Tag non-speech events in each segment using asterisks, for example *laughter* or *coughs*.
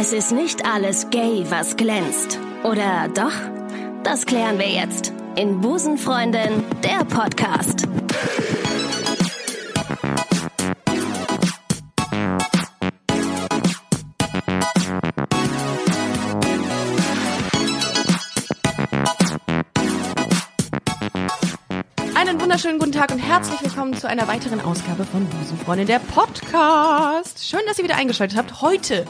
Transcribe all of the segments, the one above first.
Es ist nicht alles gay, was glänzt. Oder doch? Das klären wir jetzt in Busenfreundin, der Podcast. Einen wunderschönen guten Tag und herzlich willkommen zu einer weiteren Ausgabe von Busenfreundin, der Podcast. Schön, dass ihr wieder eingeschaltet habt. Heute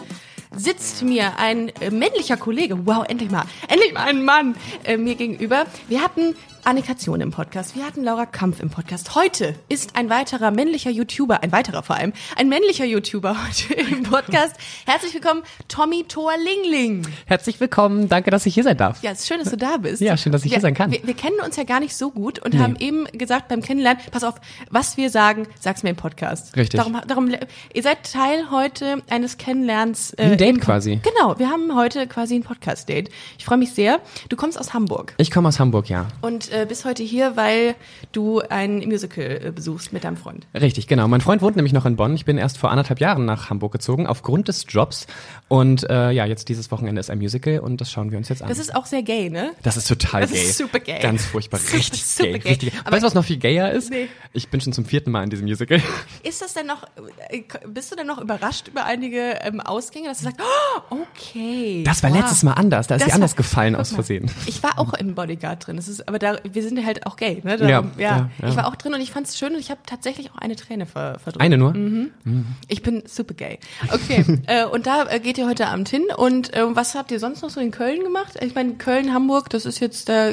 sitzt mir ein äh, männlicher Kollege, wow, endlich mal, endlich mal ein Mann äh, mir gegenüber. Wir hatten Annika Zion im Podcast, wir hatten Laura Kampf im Podcast. Heute ist ein weiterer männlicher YouTuber, ein weiterer vor allem, ein männlicher YouTuber *laughs* heute im Podcast. Herzlich willkommen, Tommy Thor Lingling. Herzlich willkommen, danke, dass ich hier sein darf. Ja, es ist schön, dass du da bist. Ja, schön, dass ich wir, hier sein kann. Wir, wir kennen uns ja gar nicht so gut und haben eben gesagt beim Kennenlernen, pass auf, was wir sagen, sag's mir im Podcast. Richtig. Darum, darum, ihr seid Teil heute eines Kennenlernens. Äh, Ein Date quasi. Genau, wir haben heute quasi ein Podcast-Date. Ich freue mich sehr. Du kommst aus Hamburg Ich komme aus Hamburg, ja. und äh, bist heute hier, weil du ein Musical äh, besuchst mit deinem Freund. Richtig, genau. Mein Freund wohnt nämlich noch in Bonn. Ich bin erst vor anderthalb Jahren nach Hamburg gezogen, aufgrund des Jobs. Und äh, ja, jetzt dieses Wochenende ist ein Musical und das schauen wir uns jetzt an. Das ist auch sehr gay, ne? das ist total Das gay. ist super gay. Ganz furchtbar. *laughs* Super, richtig super gay. gay. Richtig. Aber- weißt du, was noch viel gayer ist? Nee. Ich bin schon zum vierten Mal in diesem Musical. *laughs* Ist das denn noch, äh, bist du denn noch überrascht über einige ähm, Ausgänge, dass du sagst, oh, okay. Das war wow. letztes Mal anders. Da ist Das sie anders *laughs* war- gefallen aus Versehen. Ich war auch im Bodyguard drin. Das ist, aber da, wir sind ja halt auch gay, ne? Darum, Ja, ja, ja. Ich war auch drin und ich fand es schön und ich habe tatsächlich auch eine Träne ver verdrückt. Eine nur? Mhm. Ich bin super gay. Okay. *laughs* äh, und da äh, geht ihr heute Abend hin. Und äh, was habt ihr sonst noch so in Köln gemacht? Ich meine, Köln, Hamburg, das ist jetzt, da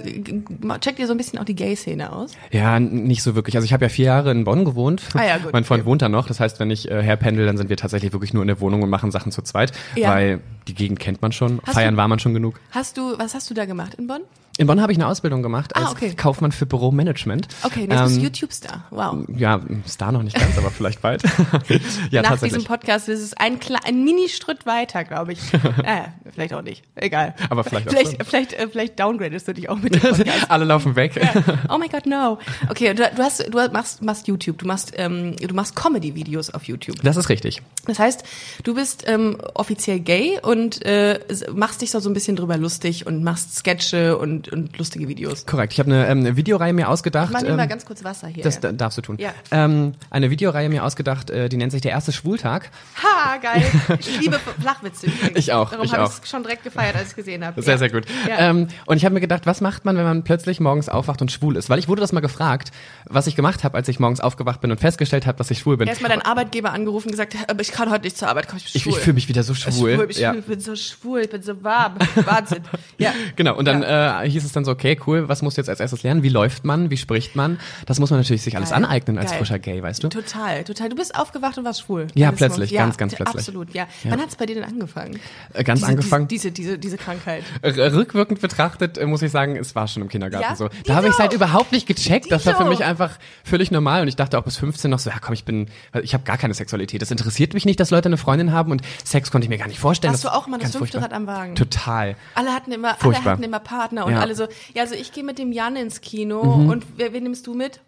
checkt ihr so ein bisschen auch die Gay-Szene aus? Ja, nicht so wirklich. Also ich habe ja vier Jahre in Bonn gewohnt. Ah ja, gut, *laughs* mein Freund okay. wohnt da noch. Das heißt, wenn ich äh, herpendel, dann sind wir tatsächlich wirklich nur in der Wohnung und machen Sachen zu zweit, Ja. weil die Gegend kennt man schon. Hast Feiern du- war man schon genug. Hast du, was hast du da gemacht in Bonn? In Bonn habe ich eine Ausbildung gemacht als Ah, okay. Kaufmann für Büromanagement. Okay, jetzt bist du Ähm, YouTube-Star. Wow. ja, Star noch nicht ganz, aber vielleicht bald. *laughs* ja, Nach diesem Podcast ist es ein, ein Mini-Schritt weiter, glaube ich. *laughs* äh, vielleicht auch nicht. Egal. Aber vielleicht auch vielleicht, äh, vielleicht downgradest du dich auch mit dem *laughs* Podcast. Alle laufen weg. Oh my God, no. Okay, du, du hast, du machst, machst YouTube, du machst, ähm, du machst Comedy-Videos auf YouTube. Das ist richtig. Das heißt, du bist ähm, offiziell gay und äh, s- machst dich so so ein bisschen drüber lustig und machst Sketche und, und lustige Videos. Korrekt. Ich habe eine, ähm, eine Videoreihe mir ausgedacht. Mach mir ähm, mal ganz kurz Wasser hier. das da- darfst du tun. Ja. Ähm, eine Videoreihe mir ausgedacht, äh, die nennt sich der erste Schwultag. ha, geil. Ich liebe Flachwitze übrigens. Ich auch, Darum ich habe ich es schon direkt gefeiert, als ich es gesehen habe. Sehr, ja. sehr gut. Ja. Ähm, und ich habe mir gedacht, was macht man, wenn man plötzlich morgens aufwacht und schwul ist? Weil ich wurde das mal gefragt, was ich gemacht habe, als ich morgens aufgewacht bin und festgestellt habe, dass ich schwul bin. Erstmal deinen Arbeitgeber angerufen und gesagt, aber ich kann heute nicht zur Arbeit kommen, ich bin ich schwul. ich fühle mich wieder so schwul. schwul, ich ja. Bin so schwul, ich bin so warm. *laughs* Wahnsinn. Ja. Genau, und dann äh, hieß es dann so, okay, cool, was musst du jetzt als erstes lernen? Wie läuft man? Wie spricht man? Das muss man natürlich sich alles Geil. aneignen als Geil. frischer Gay, weißt du? Total, total. Du bist aufgewacht und warst schwul. Ja, Alles plötzlich, noch. ganz, ganz plötzlich. Absolut, ja. Wann hat es bei dir denn angefangen? Äh, Ganz diese, angefangen. Diese, diese, diese, Krankheit. R- Rückwirkend betrachtet äh, muss ich sagen, es war schon im Kindergarten Ja? so. Dito! Da habe ich es halt überhaupt nicht gecheckt. Das war für Dito! mich einfach völlig normal und ich dachte auch bis 15 noch so, ja komm, ich bin, ich habe gar keine Sexualität. Das interessiert mich nicht, dass Leute eine Freundin haben und Sex konnte ich mir gar nicht vorstellen. Hast du auch mal das fünfte furchtbar. Rad am Wagen? Total. Alle hatten immer, alle hatten immer Partner und Ja. alle so, ja, also ich gehe mit dem Jan ins Kino Mhm. und wer, wen nimmst du mit?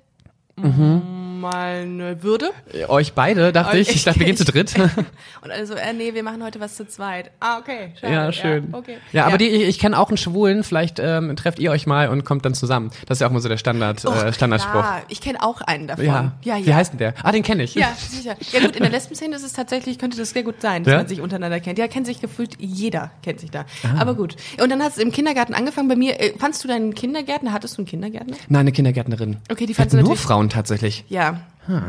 Meine Würde. Äh, Euch beide, dachte ich. Ich dachte, wir gehen zu dritt. *laughs* Und alle so, äh, nee, wir machen heute was zu zweit. Ah, okay. Schade. Ja, schön. Ja, okay. Ja, aber die, ich, kenne auch einen Schwulen, vielleicht ähm, trefft ihr euch mal und kommt dann zusammen. Das ist ja auch immer so der Standard, Och, äh, Standardspruch. klar. Ich kenne auch einen davon. Ja. ja, ja. Wie heißt denn der? Ah, den kenne ich. Ja, sicher. Ja gut, in der Lesben-Szene ist es tatsächlich, könnte das sehr gut sein, dass Ja? man sich untereinander kennt. Ja, kennt sich gefühlt jeder, kennt sich da. Ah. Aber gut. Und dann hat es im Kindergarten angefangen. Bei mir, äh, fandst du deinen Kindergärtner, hattest du einen Kindergärtner? Nein, eine Kindergärtnerin. Okay, die fandst du nur natürlich- Frauen tatsächlich. Ja.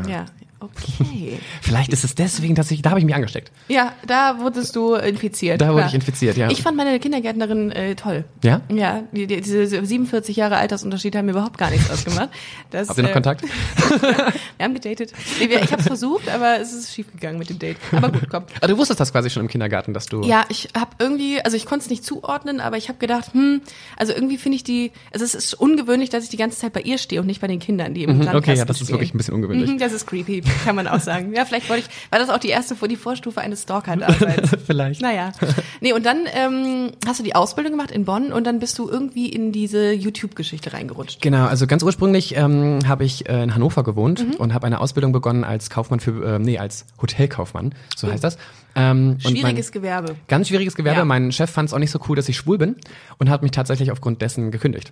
Ja. Okay. *laughs* Vielleicht ist es deswegen, dass ich, da habe ich mich angesteckt. Ja, da wurdest du infiziert. Da wurde klar. ich infiziert, ja. Ich fand meine Kindergärtnerin äh, toll. Ja? Ja, die, die, diese 47 Jahre Altersunterschied haben mir überhaupt gar nichts ausgemacht. Das, *laughs* Habt ihr noch äh, Kontakt? *laughs* Wir haben gedatet. Wir- Ich habe es versucht, aber es ist schief gegangen mit dem Date. Aber gut, komm. Ah, du wusstest das quasi schon im Kindergarten, dass du. Ja, ich habe irgendwie, also ich konnte es nicht zuordnen, aber ich habe gedacht, hm, also irgendwie finde ich die, also es ist ungewöhnlich, dass ich die ganze Zeit bei ihr stehe und nicht bei den Kindern, die im Mhm, okay, ja, das ist spielen. wirklich ein bisschen ungewöhnlich. Mhm, Das ist creepy, *laughs* kann man auch sagen. Ja, vielleicht wollte ich, war das auch die erste, die Vorstufe eines Stalker-Daseins. *laughs* Vielleicht. Naja. Nee, und dann ähm, hast du die Ausbildung gemacht in Bonn und dann bist du irgendwie in diese YouTube-Geschichte reingerutscht. Genau, also ganz ursprünglich ähm, habe ich äh, in Hannover gewohnt Mhm. und habe eine Ausbildung begonnen als Kaufmann für, äh, nee, als Hotelkaufmann, so Oh. heißt das. Ähm, und mein- Schwieriges Gewerbe. Ganz schwieriges Gewerbe. Ja. Mein Chef fand es auch nicht so cool, dass ich schwul bin und hat mich tatsächlich aufgrund dessen gekündigt.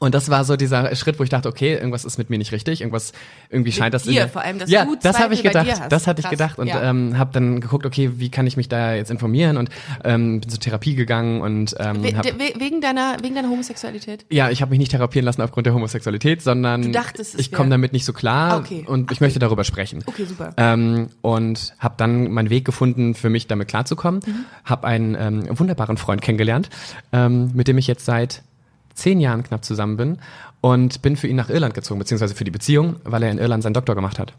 Und das war so dieser Schritt, wo ich dachte, okay, irgendwas ist mit mir nicht richtig, irgendwas irgendwie scheint das dir in vor allem, dass ja, du das habe ich gedacht, das hatte ich Krass, gedacht und ja. ähm, habe dann geguckt, okay, wie kann ich mich da jetzt informieren und ähm, bin zur Therapie gegangen und ähm, We hab, we wegen deiner, wegen deiner Homosexualität? ja, ich habe mich nicht therapieren lassen aufgrund der Homosexualität, sondern dachtest, es ich komme damit nicht so klar okay. und ich möchte darüber sprechen. Okay, super. Ähm, und habe dann meinen Weg gefunden, für mich damit klarzukommen. Mhm. Habe einen ähm, wunderbaren Freund kennengelernt, ähm, mit dem ich jetzt seit zehn Jahren knapp zusammen bin und bin für ihn nach Irland gezogen, beziehungsweise für die Beziehung, weil er in Irland seinen Doktor gemacht hat.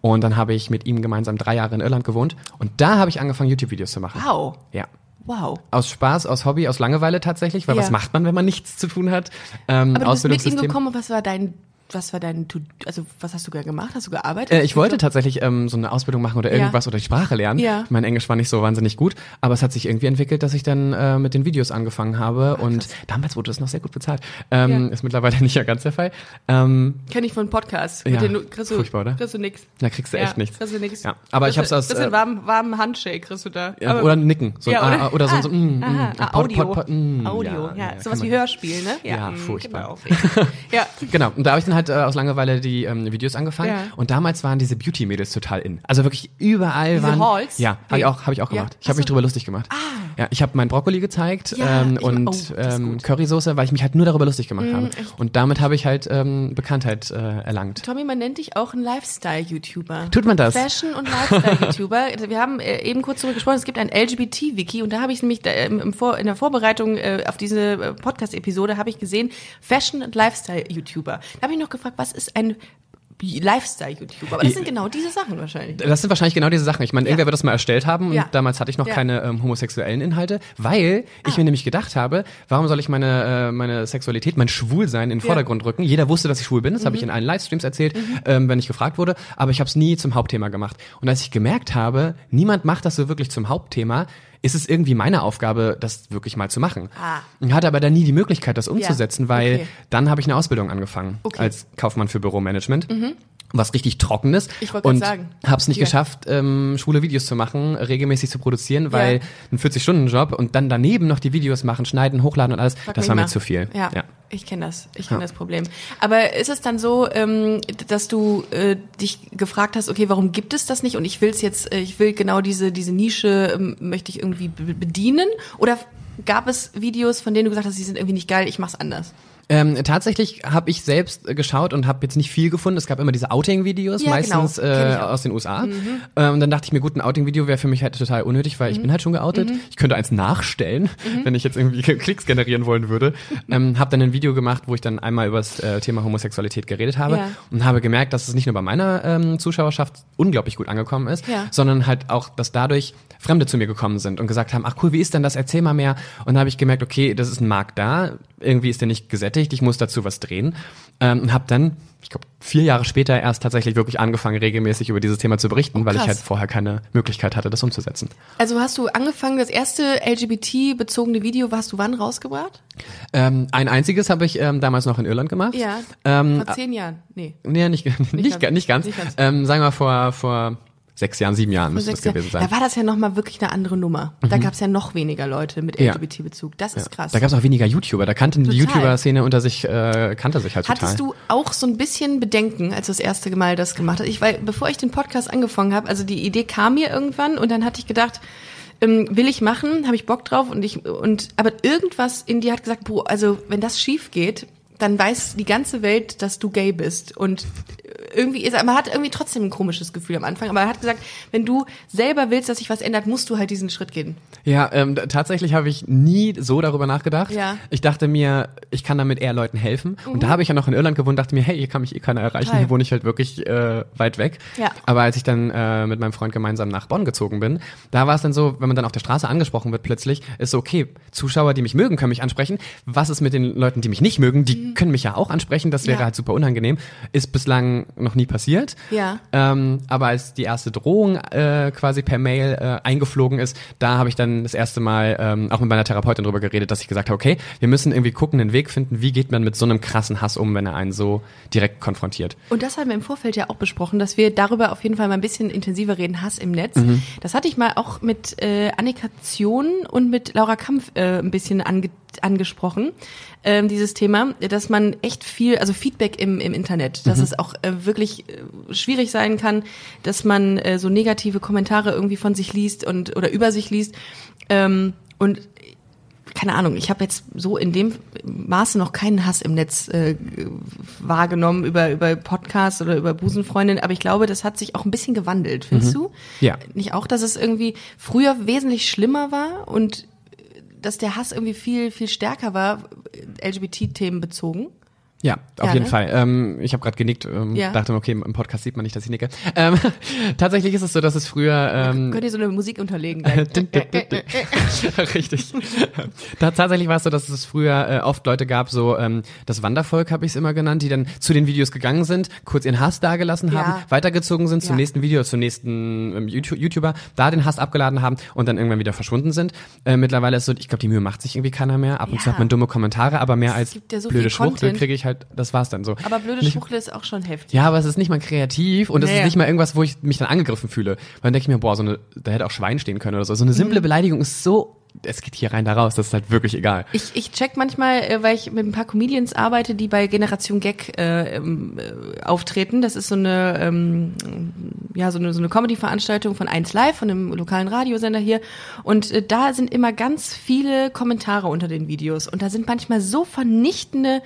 Und dann habe ich mit ihm gemeinsam drei Jahre in Irland gewohnt und da habe ich angefangen, YouTube-Videos zu machen. Wow. Ja. Wow. Aus Spaß, aus Hobby, aus Langeweile tatsächlich, weil Ja. was macht man, wenn man nichts zu tun hat? Ähm, Aber du bist mit ihm gekommen was war dein, was war dein, also was hast du gemacht? Hast du gearbeitet? Äh, ich wollte tatsächlich ähm, so eine Ausbildung machen oder Ja. irgendwas oder die Sprache lernen. Ja. Mein Englisch war nicht so wahnsinnig gut, aber es hat sich irgendwie entwickelt, dass ich dann äh, mit den Videos angefangen habe und damals wurde es noch sehr gut bezahlt. Ähm, Ja. Ist mittlerweile *laughs* nicht mehr ganz der Fall. Ähm, Kenn ich von Podcasts. Ja, du- kriegst du, furchtbar, oder? Kriegst du nix. da kriegst du echt nichts. Kriegst du nix. Ja, aber ich Kriegst hab's du- aus, du äh, warmen, warmen Handshake, kriegst du da. Ja, Aber- oder ein Nicken. So, Ja, oder? ah, oder so, Ah, so mm, aha, mm, ah, Pod- Audio. Pod- Pod- mm, Audio, ja, ja. ja, Sowas wie Hörspiel, ne? Ja, mm, furchtbar. genau. *laughs* ja. Genau, und da habe ich dann halt äh, aus Langeweile die ähm, Videos angefangen. Ja. Und damals waren diese Beauty-Mädels total in. Also wirklich überall Diese waren. Halls? Ja, habe ich auch, hab ich auch Ja. gemacht. Ich habe mich drüber lustig gemacht. Ah. Ja, ich habe meinen Brokkoli gezeigt Ja, ähm, ich- und oh, ähm. Currysoße, weil ich mich halt nur darüber lustig gemacht habe. echt? Und damit habe ich halt ähm, Bekanntheit äh, erlangt. Tommy, man nennt dich auch ein Lifestyle-YouTuber. Tut man das? Fashion- und Lifestyle-YouTuber. *laughs* Wir haben äh, eben kurz darüber gesprochen, es gibt ein LGBT-Wiki und da habe ich nämlich im Vor in der Vorbereitung äh, auf diese äh, Podcast-Episode habe ich gesehen, Fashion- und Lifestyle-YouTuber. Da habe ich noch gefragt, was ist ein Lifestyle-YouTuber? Aber das sind genau diese Sachen wahrscheinlich. Das sind wahrscheinlich genau diese Sachen. Ich meine, irgendwer wird das mal erstellt haben Ja. und damals hatte ich noch Ja. keine ähm, homosexuellen Inhalte, weil ich mir nämlich gedacht habe, warum soll ich meine, äh, meine Sexualität, mein Schwulsein in den Vordergrund rücken? Jeder wusste, dass ich schwul bin, das habe ich in allen Livestreams erzählt, ähm, wenn ich gefragt wurde, aber ich habe es nie zum Hauptthema gemacht. Und als ich gemerkt habe, niemand macht das so wirklich zum Hauptthema, ist es irgendwie meine Aufgabe, das wirklich mal zu machen. Ah. Ich hatte aber dann nie die Möglichkeit, das umzusetzen, weil Okay. dann habe ich eine Ausbildung angefangen Okay. als Kaufmann für Büromanagement. Was richtig trocken ist. Ich wollte und sagen. habe es nicht Ja. geschafft, ähm, schwule Videos zu machen, regelmäßig zu produzieren, weil Ja. ein 40-Stunden-Job und dann daneben noch die Videos machen, schneiden, hochladen und alles, Frag das war mir mal. zu viel. Ja, ich kenne das. Ich kenne das Problem. Aber ist es dann so, ähm, dass du äh, dich gefragt hast, okay, warum gibt es das nicht? Und ich will es jetzt, äh, ich will genau diese diese Nische ähm, möchte ich irgendwie be bedienen? Oder gab es Videos, von denen du gesagt hast, die sind irgendwie nicht geil, ich mach's anders? Ähm, tatsächlich habe ich selbst äh, geschaut und habe jetzt nicht viel gefunden. Es gab immer diese Outing-Videos, Ja, meistens genau. Äh, ich. Mhm. aus den USA. Ähm, und dann dachte ich mir, gut, ein Outing-Video wäre für mich halt total unnötig, weil ich Mhm. bin halt schon geoutet. Ich könnte eins nachstellen, wenn ich jetzt irgendwie *laughs* Klicks generieren wollen würde. Ähm, habe dann ein Video gemacht, wo ich dann einmal über das äh, Thema Homosexualität geredet habe Ja. und habe gemerkt, dass es nicht nur bei meiner ähm, Zuschauerschaft unglaublich gut angekommen ist, Ja. sondern halt auch, dass dadurch Fremde zu mir gekommen sind und gesagt haben, ach cool, wie ist denn das? Erzähl mal mehr. Und dann habe ich gemerkt, okay, das ist ein Markt da, irgendwie ist der nicht gesättigt, ich muss dazu was drehen. Ähm, und habe dann, ich glaube, vier Jahre später erst tatsächlich wirklich angefangen, regelmäßig über dieses Thema zu berichten, weil ich halt vorher keine Möglichkeit hatte, das umzusetzen. Also hast du angefangen, das erste LGBT-bezogene Video, hast du wann rausgebracht? Ähm, ein einziges habe ich ähm, damals noch in Irland gemacht. Ja. Ähm, Vor zehn Jahren? Nee. nee, nicht, *laughs* nicht, nicht, ganz. nicht ganz. Nicht ganz. Ähm, sagen wir mal vor, vor sechs Jahren, sieben Jahren müsste das gewesen sein. Mhm. Da war das ja nochmal wirklich eine andere Nummer. Da gab es ja noch weniger Leute mit Ja. LGBT-Bezug. Das ist krass. Da gab es auch weniger YouTuber. Da kannten die Total. YouTuber-Szene unter sich, äh, kannte sich halt total. Hattest du auch so ein bisschen Bedenken, als du das erste Mal das gemacht hast? Ich, weil, bevor ich den Podcast angefangen habe, also die Idee kam mir irgendwann und dann hatte ich gedacht, ähm, will ich machen, habe ich Bock drauf und ich und aber irgendwas in dir hat gesagt, boah, also wenn das schief geht, dann weiß die ganze Welt, dass du gay bist und irgendwie ist, man hat irgendwie trotzdem ein komisches Gefühl am Anfang, aber er hat gesagt, wenn du selber willst, dass sich was ändert, musst du halt diesen Schritt gehen. Ja, ähm, tatsächlich habe ich nie so darüber nachgedacht. Ja. Ich dachte mir, ich kann damit eher Leuten helfen. Und da habe ich ja noch in Irland gewohnt, dachte mir, hey, hier kann mich eh keiner erreichen, Total. hier wohne ich halt wirklich äh, weit weg. Ja. Aber als ich dann äh, mit meinem Freund gemeinsam nach Bonn gezogen bin, da war es dann so, wenn man dann auf der Straße angesprochen wird plötzlich, ist so, okay, Zuschauer, die mich mögen, können mich ansprechen. Was ist mit den Leuten, die mich nicht mögen? Die können mich ja auch ansprechen, das wäre Mhm. Ja. halt super unangenehm. Ist bislang noch nie passiert. Ja. Ähm, aber als die erste Drohung äh, quasi per Mail äh, eingeflogen ist, da habe ich dann das erste Mal ähm, auch mit meiner Therapeutin drüber geredet, dass ich gesagt habe, okay, wir müssen irgendwie gucken, einen Weg finden, wie geht man mit so einem krassen Hass um, wenn er einen so direkt konfrontiert. Und das haben wir im Vorfeld ja auch besprochen, dass wir darüber auf jeden Fall mal ein bisschen intensiver reden, Hass im Netz. Mhm. Das hatte ich mal auch mit äh, Annika Zion und mit Laura Kampf äh, ein bisschen ange angesprochen, ähm, dieses Thema, dass man echt viel, also Feedback im, im Internet, dass es auch äh, wirklich äh, schwierig sein kann, dass man äh, so negative Kommentare irgendwie von sich liest und oder über sich liest. Ähm, und keine Ahnung, ich habe jetzt so in dem Maße noch keinen Hass im Netz äh, wahrgenommen über, über Podcasts oder über Busenfreundin, aber ich glaube, das hat sich auch ein bisschen gewandelt, findest du? Ja. Nicht auch, dass es irgendwie früher wesentlich schlimmer war und dass der Hass irgendwie viel, viel stärker war, LGBT-Themen bezogen? Ja, auf Ja, jeden ne? Fall. Ähm, ich habe gerade genickt, ähm, Ja. dachte, okay, im Podcast sieht man nicht, dass ich nicke. Ähm, *laughs* tatsächlich ist es so, dass es früher ähm, Könnt ihr so eine Musik unterlegen? *laughs* *laughs* Richtig. Tatsächlich war es so, dass es früher äh, oft Leute gab, so ähm, das Wandervolk habe ich es immer genannt, die dann zu den Videos gegangen sind, kurz ihren Hass dagelassen haben, Ja. weitergezogen sind zum nächsten Video, zum nächsten ähm, YouTube YouTuber, da den Hass abgeladen haben und dann irgendwann wieder verschwunden sind. Äh, mittlerweile ist es so, ich glaube, die Mühe macht sich irgendwie keiner mehr. Ab und zu hat man dumme Kommentare, aber mehr Es als ja so blöde Schwuchtel kriege ich halt, das war's dann so. Aber blöde Nicht- Schwuchtel ist auch schon heftig. ja, aber es ist nicht mal kreativ und es Nee. ist nicht mal irgendwas, wo ich mich dann angegriffen fühle. Weil dann denke ich mir, boah, so eine, da hätte auch Schwein stehen können oder so. So eine simple Mhm. Beleidigung ist so, es geht hier rein, da raus, das ist halt wirklich egal. Ich, ich check manchmal, äh, weil ich mit ein paar Comedians arbeite, die bei Generation Gag äh, ähm, äh, auftreten. Das ist so eine, ähm, ja, so eine, so eine Comedy-Veranstaltung von 1 Live, von einem lokalen Radiosender hier. Und äh, da sind immer ganz viele Kommentare unter den Videos. Und da sind manchmal so vernichtende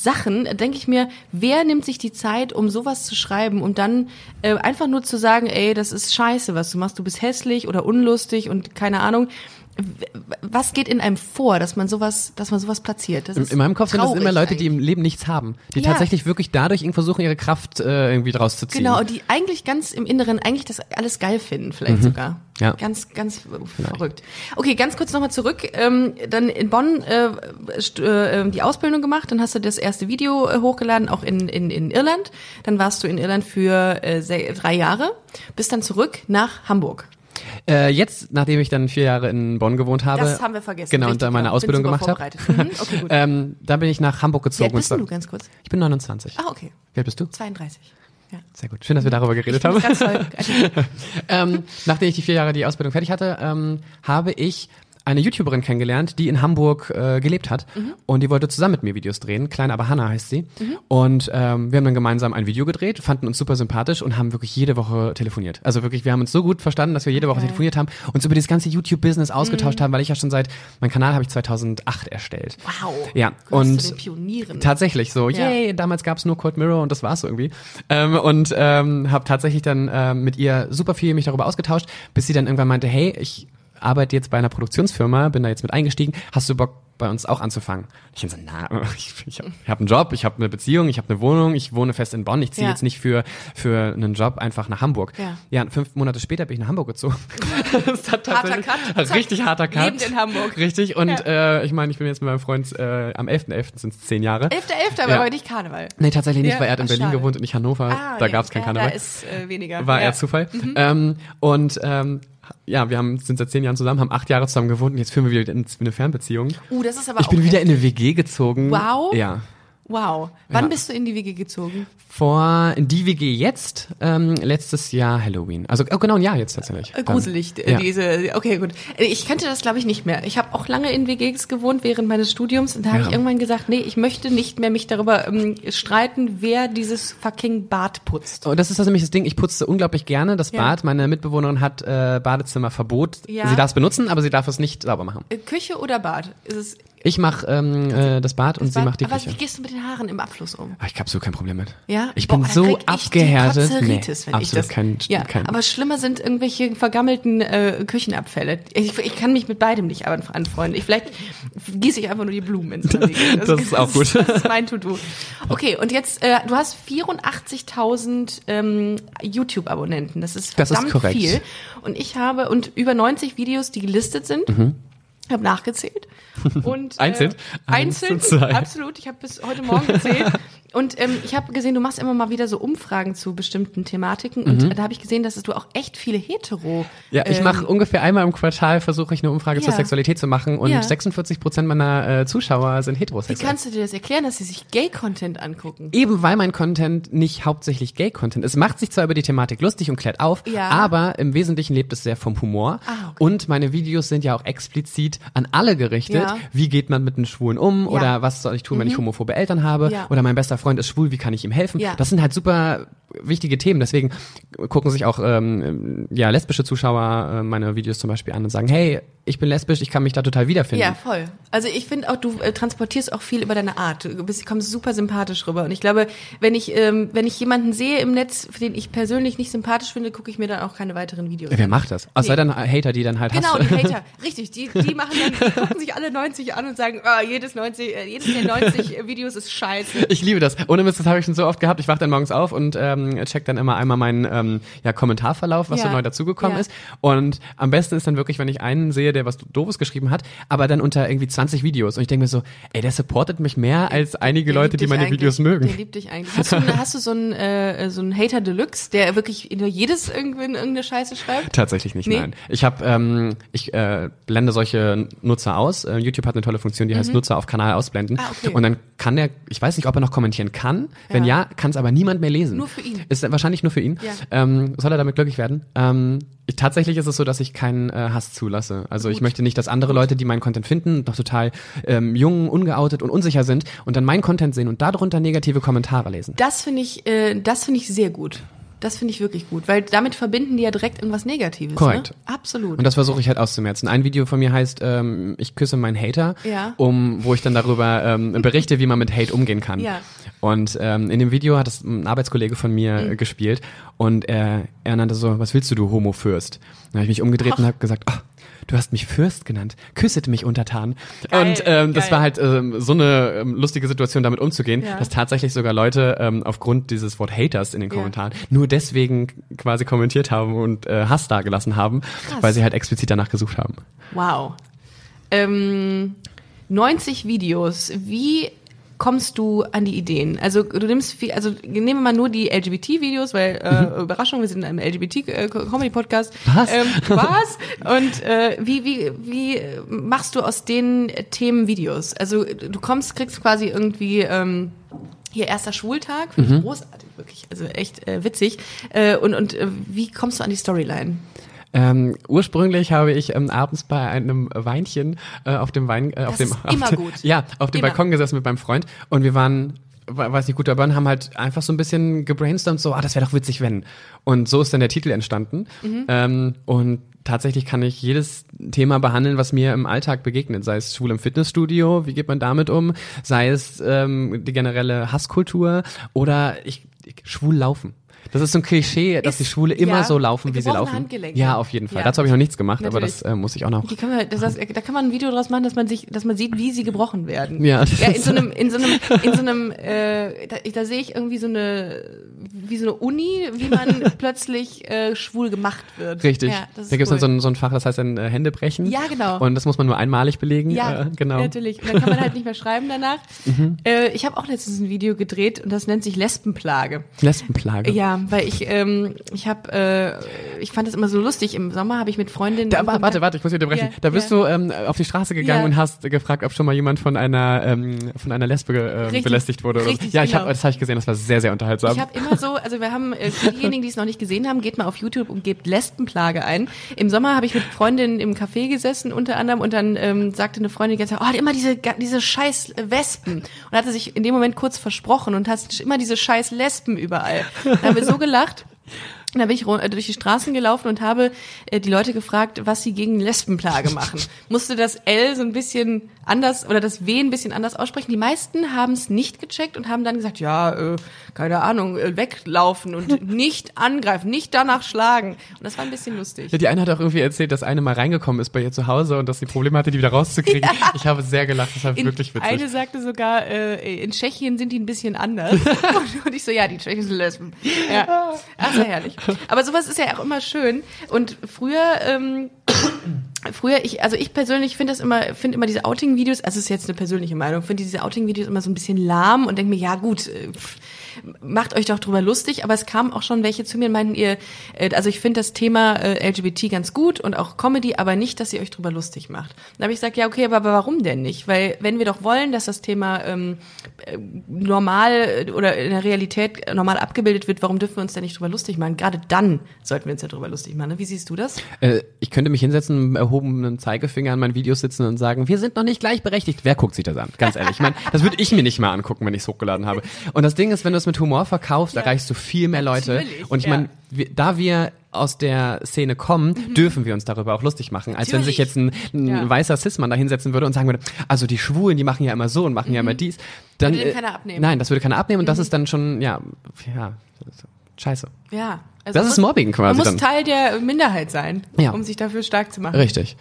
Sachen, denke ich mir, wer nimmt sich die Zeit, um sowas zu schreiben und dann äh, einfach nur zu sagen, ey, das ist scheiße, was du machst, du bist hässlich oder unlustig und keine Ahnung. Was geht in einem vor, dass man sowas, dass man sowas platziert? In, ist in meinem Kopf sind das immer Leute, die eigentlich. im Leben nichts haben, die Ja. tatsächlich wirklich dadurch irgendwie versuchen, ihre Kraft äh, irgendwie draus zu ziehen. Genau, die eigentlich ganz im Inneren eigentlich das alles geil finden, vielleicht sogar. Mhm. Ja. Ganz, ganz verrückt. Okay, ganz kurz nochmal zurück. Ähm, dann in Bonn äh, äh, die Ausbildung gemacht, dann hast du das erste Video äh, hochgeladen, auch in, in, in Irland. Dann warst du in Irland für äh, drei Jahre, bist dann zurück nach Hamburg. Äh, jetzt, nachdem ich dann vier Jahre in Bonn gewohnt habe, Das haben wir vergessen. genau, und da meine Ausbildung gemacht habe. Mhm, okay, *laughs* gut. ähm, da bin ich nach Hamburg Wie gezogen. alt bist du ganz kurz? Ich bin 29. Ah, okay. Wie alt bist du? 32. Ja. Sehr gut. Schön, dass wir darüber geredet haben. ganz toll. *laughs* ähm, nachdem ich die vier Jahre die Ausbildung fertig hatte, ähm, habe ich eine YouTuberin kennengelernt, die in Hamburg äh, gelebt hat Mhm. und die wollte zusammen mit mir Videos drehen. Klein aber Hannah heißt sie. Und ähm, wir haben dann gemeinsam ein Video gedreht, fanden uns super sympathisch und haben wirklich jede Woche telefoniert. Also wirklich, wir haben uns so gut verstanden, dass wir jede Woche Geil. telefoniert haben, uns über das ganze YouTube-Business Mhm. ausgetauscht haben, weil ich ja schon seit, mein Kanal habe ich 2008 erstellt. Wow. Ja, und. Tatsächlich so, Ja. yay, damals gab's nur Cold Mirror und das war's irgendwie. Ähm, und ähm, habe tatsächlich dann ähm, mit ihr super viel mich darüber ausgetauscht, bis sie dann irgendwann meinte, hey, ich arbeite jetzt bei einer Produktionsfirma, bin da jetzt mit eingestiegen, hast du Bock bei uns auch anzufangen? Ich bin so, na, *laughs* ich, ich habe hab einen Job, ich habe eine Beziehung, ich habe eine Wohnung, ich wohne fest in Bonn, ich ziehe Ja. jetzt nicht für für einen Job einfach nach Hamburg. Ja. ja, und fünf Monate später bin ich nach Hamburg gezogen. *laughs* das hat Harter Cut. Zack. Richtig harter Cut. Lebend in Hamburg. Richtig, und Ja. äh, ich meine, ich bin jetzt mit meinem Freund äh, am 11.11. sind es zehn Jahre. 11.11., aber Ja. heute nicht Karneval. Nee, tatsächlich nicht, weil er hat in Berlin schade. gewohnt und nicht Hannover. Ah, da ja. gab's kein Karneval. Da ist äh, weniger. War. Mhm. eher Zufall. Ähm, und ähm, ja, wir haben, sind seit zehn Jahren zusammen, haben acht Jahre zusammen gewohnt und jetzt führen wir wieder in- eine Fernbeziehung. Uh, das ist aber Ich bin wieder in eine WG gezogen. Wow. Ja. Wow. Wann Ja. bist du in die WG gezogen? Vor in die WG jetzt, ähm, letztes Jahr Halloween. Also oh, genau ein Jahr jetzt tatsächlich. Äh, Gruselig, äh, Ja. diese. Okay, gut. Äh, Ich kannte das, glaube ich, nicht mehr. Ich habe auch lange in WGs gewohnt während meines Studiums und da habe Ja. ich irgendwann gesagt, nee, ich möchte nicht mehr mich darüber ähm, streiten, wer dieses fucking Bad putzt. Oh, das ist also nämlich das Ding, ich putze unglaublich gerne das. Bad. Meine Mitbewohnerin hat äh, Badezimmerverbot. Sie darf es benutzen, aber sie darf es nicht sauber machen. Äh, Küche oder Bad? Ist es Ich mache ähm, äh, das Bad und das sie Bad? macht die Aber Küche. wie gehst du mit den Haaren im Abfluss um? Ah, Ich habe so kein Problem mit. Ja? Ich Boah, bin dann so krieg ich abgehärtet. Kotzeritis, wenn ich absolut das. kein, ja, kein aber schlimmer sind irgendwelche vergammelten äh, Küchenabfälle. Ich, ich kann mich mit beidem nicht an- anfreunden. Ich, vielleicht gieße ich einfach nur die Blumen ins Gesicht. *laughs* Das ist auch gut. Das ist mein To-Do. Okay, und jetzt, äh, du hast 84.000 ähm, YouTube-Abonnenten. Das ist Das ist verdammt korrekt. viel. Und ich habe, und über 90 Videos, die gelistet sind. Ich habe nachgezählt. Und. *laughs* Einzeln? Äh, einzeln, absolut. Ich habe bis heute Morgen gezählt. *laughs* Und ähm, ich habe gesehen, du machst immer mal wieder so Umfragen zu bestimmten Thematiken. Und Mhm. da habe ich gesehen, dass du auch echt viele hetero. Ja, ich ähm, mache ungefähr einmal im Quartal versuche ich eine Umfrage zur Ja. Sexualität zu machen und Ja. 46 Prozent meiner äh, Zuschauer sind Wie heterosexuell. kannst du dir das erklären, dass sie sich Gay-Content angucken? Eben weil mein Content nicht hauptsächlich Gay-Content ist. Es macht sich zwar über die Thematik lustig und klärt auf, Ja. aber im Wesentlichen lebt es sehr vom Humor. Ah, okay. Und meine Videos sind ja auch explizit an alle gerichtet. Ja. Wie geht man mit einem Schwulen um? Ja. Oder was soll ich tun, wenn ich homophobe Eltern habe? Ja. Oder mein bester Freund ist schwul, wie kann ich ihm helfen? Ja. Das sind halt super wichtige Themen. Deswegen gucken sich auch ähm, ja, lesbische Zuschauer äh, meine Videos zum Beispiel an und sagen, hey, ich bin lesbisch, ich kann mich da total wiederfinden. Ja, voll. Also ich finde auch, du äh, transportierst auch viel über deine Art. Du bist, kommst super sympathisch rüber. Und ich glaube, wenn ich, ähm, wenn ich jemanden sehe im Netz, für den ich persönlich nicht sympathisch finde, gucke ich mir dann auch keine weiteren Videos Wer an. macht das? Außer Nee. dann Hater, die dann halt Genau, Hass- die Hater. *laughs* Richtig, die, die machen dann, die *laughs* gucken sich alle 90 an und sagen, ah, jedes 90, äh, jedes der 90 *laughs* Videos ist scheiße. Ich liebe das. Ohne Mist, das habe ich schon so oft gehabt. Ich wache dann morgens auf und ähm, check dann immer einmal meinen ähm, ja, Kommentarverlauf, was Ja. so neu dazugekommen Ja. ist. Und am besten ist dann wirklich, wenn ich einen sehe, der was Doofes geschrieben hat, aber dann unter irgendwie 20 Videos. Und ich denke mir so, ey, der supportet mich mehr als einige Der Leute, die meine. Videos mögen. Der liebt dich eigentlich. Hast du, hast du so einen, äh, so einen Hater Deluxe, der wirklich nur jedes irgendwie in irgendeine Scheiße schreibt? Tatsächlich nicht, Nee? nein. Ich habe, ähm, ich äh, blende solche Nutzer aus. Äh, YouTube hat eine tolle Funktion, die heißt Nutzer auf Kanal ausblenden. Mhm. Ah, okay. Und dann kann der, ich weiß nicht, ob er noch kommentieren kann. Wenn ja, kann es aber niemand mehr lesen. Nur für ihn. Ist wahrscheinlich nur für ihn. Ja. Ähm, soll er damit glücklich werden? Ähm, ich, tatsächlich ist es so, dass ich keinen äh, Hass zulasse. Also ich möchte nicht, dass andere Leute, die meinen Content finden, noch total ähm, jung, ungeoutet und unsicher sind und dann meinen Content sehen und darunter negative Kommentare lesen. Das finde ich, äh, das finde ich sehr gut. Das finde ich wirklich gut, weil damit verbinden die ja direkt irgendwas Negatives. Korrekt. Ne? Absolut. Und das versuche ich halt auszumerzen. Ein Video von mir heißt, ähm, ich küsse meinen Hater, Ja. um, wo ich dann darüber ähm, berichte, wie man mit Hate umgehen kann. Ja. Und ähm, in dem Video hat es ein Arbeitskollege von mir Mhm. gespielt und er, er nannte so, was willst du, du Homo-Fürst? Dann habe ich mich umgedreht Ach. und habe gesagt, ach, du hast mich Fürst genannt, küsset mich untertan. Geil, und ähm, das geil. war halt ähm, so eine ähm, lustige Situation, damit umzugehen, Ja. dass tatsächlich sogar Leute ähm, aufgrund dieses Wort Haters in den Ja. Kommentaren nur deswegen quasi kommentiert haben und äh, Hass dagelassen haben, Krass. weil sie halt explizit danach gesucht haben. Wow. Ähm, 90 Videos. Wie kommst du an die Ideen? Also du nimmst viel, also nehmen wir mal nur die LGBT-Videos, weil äh, Überraschung, wir sind in einem LGBT-Comedy-Podcast. Was? Ähm, *laughs* was? Und äh, wie, wie, wie machst du aus den Themen Videos? Also du kommst, kriegst quasi irgendwie ähm, hier erster Schwultag, finde ich großartig, wirklich, also echt äh, witzig. Äh, und und äh, wie kommst du an die Storyline? Ähm, ursprünglich habe ich ähm, abends bei einem Weinchen äh, auf dem Wein, äh, auf dem, *laughs* auf gut. ja, auf dem Immer. Balkon gesessen mit meinem Freund und wir waren we- weiß nicht, gut dabei und haben halt einfach so ein bisschen gebrainstormt, so, ah, das wäre doch witzig, wenn. Und so ist dann der Titel entstanden. Mhm. Ähm, und tatsächlich kann ich jedes Thema behandeln, was mir im Alltag begegnet. Sei es schwul im Fitnessstudio, wie geht man damit um? Sei es ähm, die generelle Hasskultur oder ich, ich schwul laufen. Das ist so ein Klischee, dass Ist- die Schwule immer ja, so laufen, wie sie laufen. Ja, auf jeden Fall. Ja. Dazu habe ich noch nichts gemacht, aber Natürlich. das äh, muss ich auch noch. Kann man, das heißt, da kann man ein Video draus machen, dass man sich, dass man sieht, wie sie gebrochen werden. Ja, das ja in so einem, in so einem, in so einem, äh, da, da sehe ich irgendwie so eine, wie so eine Uni, wie man *laughs* plötzlich äh, schwul gemacht wird. Richtig. Ja, da gibt es cool. dann so ein, so ein Fach, das heißt dann äh, Hände brechen. Ja, genau. Und das muss man nur einmalig belegen. ja, äh, genau. natürlich. Und dann kann man halt nicht mehr schreiben danach. Äh, ich habe auch letztens ein Video gedreht und das nennt sich Lesbenplage. Lesbenplage. Ja, weil ich, ähm, ich habe, äh, ich fand das immer so lustig. Im Sommer habe ich mit Freundinnen. Da, wa- warte, warte, ich muss dich unterbrechen. Ja, da bist ja. du ähm, auf die Straße gegangen und hast gefragt, ob schon mal jemand von einer ähm, von einer Lesbe Richtig, belästigt wurde. So. richtig, Ja, ich genau. hab, das habe ich gesehen. Das war sehr, sehr unterhaltsam. Ich habe immer so, also wir haben, äh, für diejenigen, die es noch nicht gesehen haben, geht mal auf YouTube und gebt Lesbenplage ein. Im Sommer habe ich mit Freundinnen im Café gesessen unter anderem und dann ähm, sagte eine Freundin die ganze oh, immer diese, diese scheiß Wespen. Und hatte sich in dem Moment kurz versprochen und hat immer diese scheiß Lesben überall. Da haben wir so gelacht. Dann bin ich äh, durch die Straßen gelaufen und habe äh, die Leute gefragt, was sie gegen Lesbenplage machen. *laughs* Musste das L so ein bisschen anders oder das W ein bisschen anders aussprechen. Die meisten haben es nicht gecheckt und haben dann gesagt, ja, äh, keine Ahnung, äh, weglaufen und *laughs* nicht angreifen, nicht danach schlagen. Und das war ein bisschen lustig. ja, die eine hat auch irgendwie erzählt, dass eine mal reingekommen ist bei ihr zu Hause und dass sie Probleme hatte, die wieder rauszukriegen. *laughs* Ich habe sehr gelacht. Das war In- wirklich witzig. Eine sagte sogar, äh, in Tschechien sind die ein bisschen anders. und, und ich so, ja, die Tschechen sind Lesben. Ja, ach, sehr herrlich. Aber sowas ist ja auch immer schön. Und früher, ähm, *coughs* früher, ich, also ich persönlich finde das immer, finde immer diese Outing-Videos, also es ist jetzt eine persönliche Meinung, finde diese Outing-Videos immer so ein bisschen lahm und denke mir, ja gut, äh, pff, macht euch doch drüber lustig, aber es kamen auch schon welche zu mir und meinten ihr, äh, also ich finde das Thema äh, LGBT ganz gut und auch Comedy, aber nicht, dass ihr euch drüber lustig macht. Dann habe ich gesagt, ja okay, aber, aber warum denn nicht? Weil wenn wir doch wollen, dass das Thema ähm, äh, normal äh, oder in der Realität normal abgebildet wird, warum dürfen wir uns denn nicht drüber lustig machen? Gerade dann sollten wir uns ja drüber lustig machen. Ne? Wie siehst du das? Äh, ich könnte mich hinsetzen, mit erhobenen Zeigefinger an meinen Videos sitzen und sagen, wir sind noch nicht gleichberechtigt. Wer guckt sich das an? Ganz ehrlich. Ich meine, das würde ich mir nicht mal angucken, wenn ich es hochgeladen habe. Und das Ding ist, wenn du es mit Humor verkaufst, Ja. erreichst du viel mehr Leute. Natürlich, Und ich meine, da wir aus der Szene kommen, dürfen wir uns darüber auch lustig machen. Als wenn sich Mhm. Natürlich. jetzt ein, ein Ja. weißer Cis-Mann da hinsetzen würde und sagen würde, also die Schwulen, die machen ja immer so und machen ja immer dies. Dann, Mhm. Würde dem äh, keiner abnehmen. Nein, das würde keiner abnehmen und Mhm. das ist dann schon, ja, ja, scheiße. Ja. Also Das ist muss- Mobbing quasi Man muss dann. Teil der Minderheit sein, Ja. um sich dafür stark zu machen. Richtig.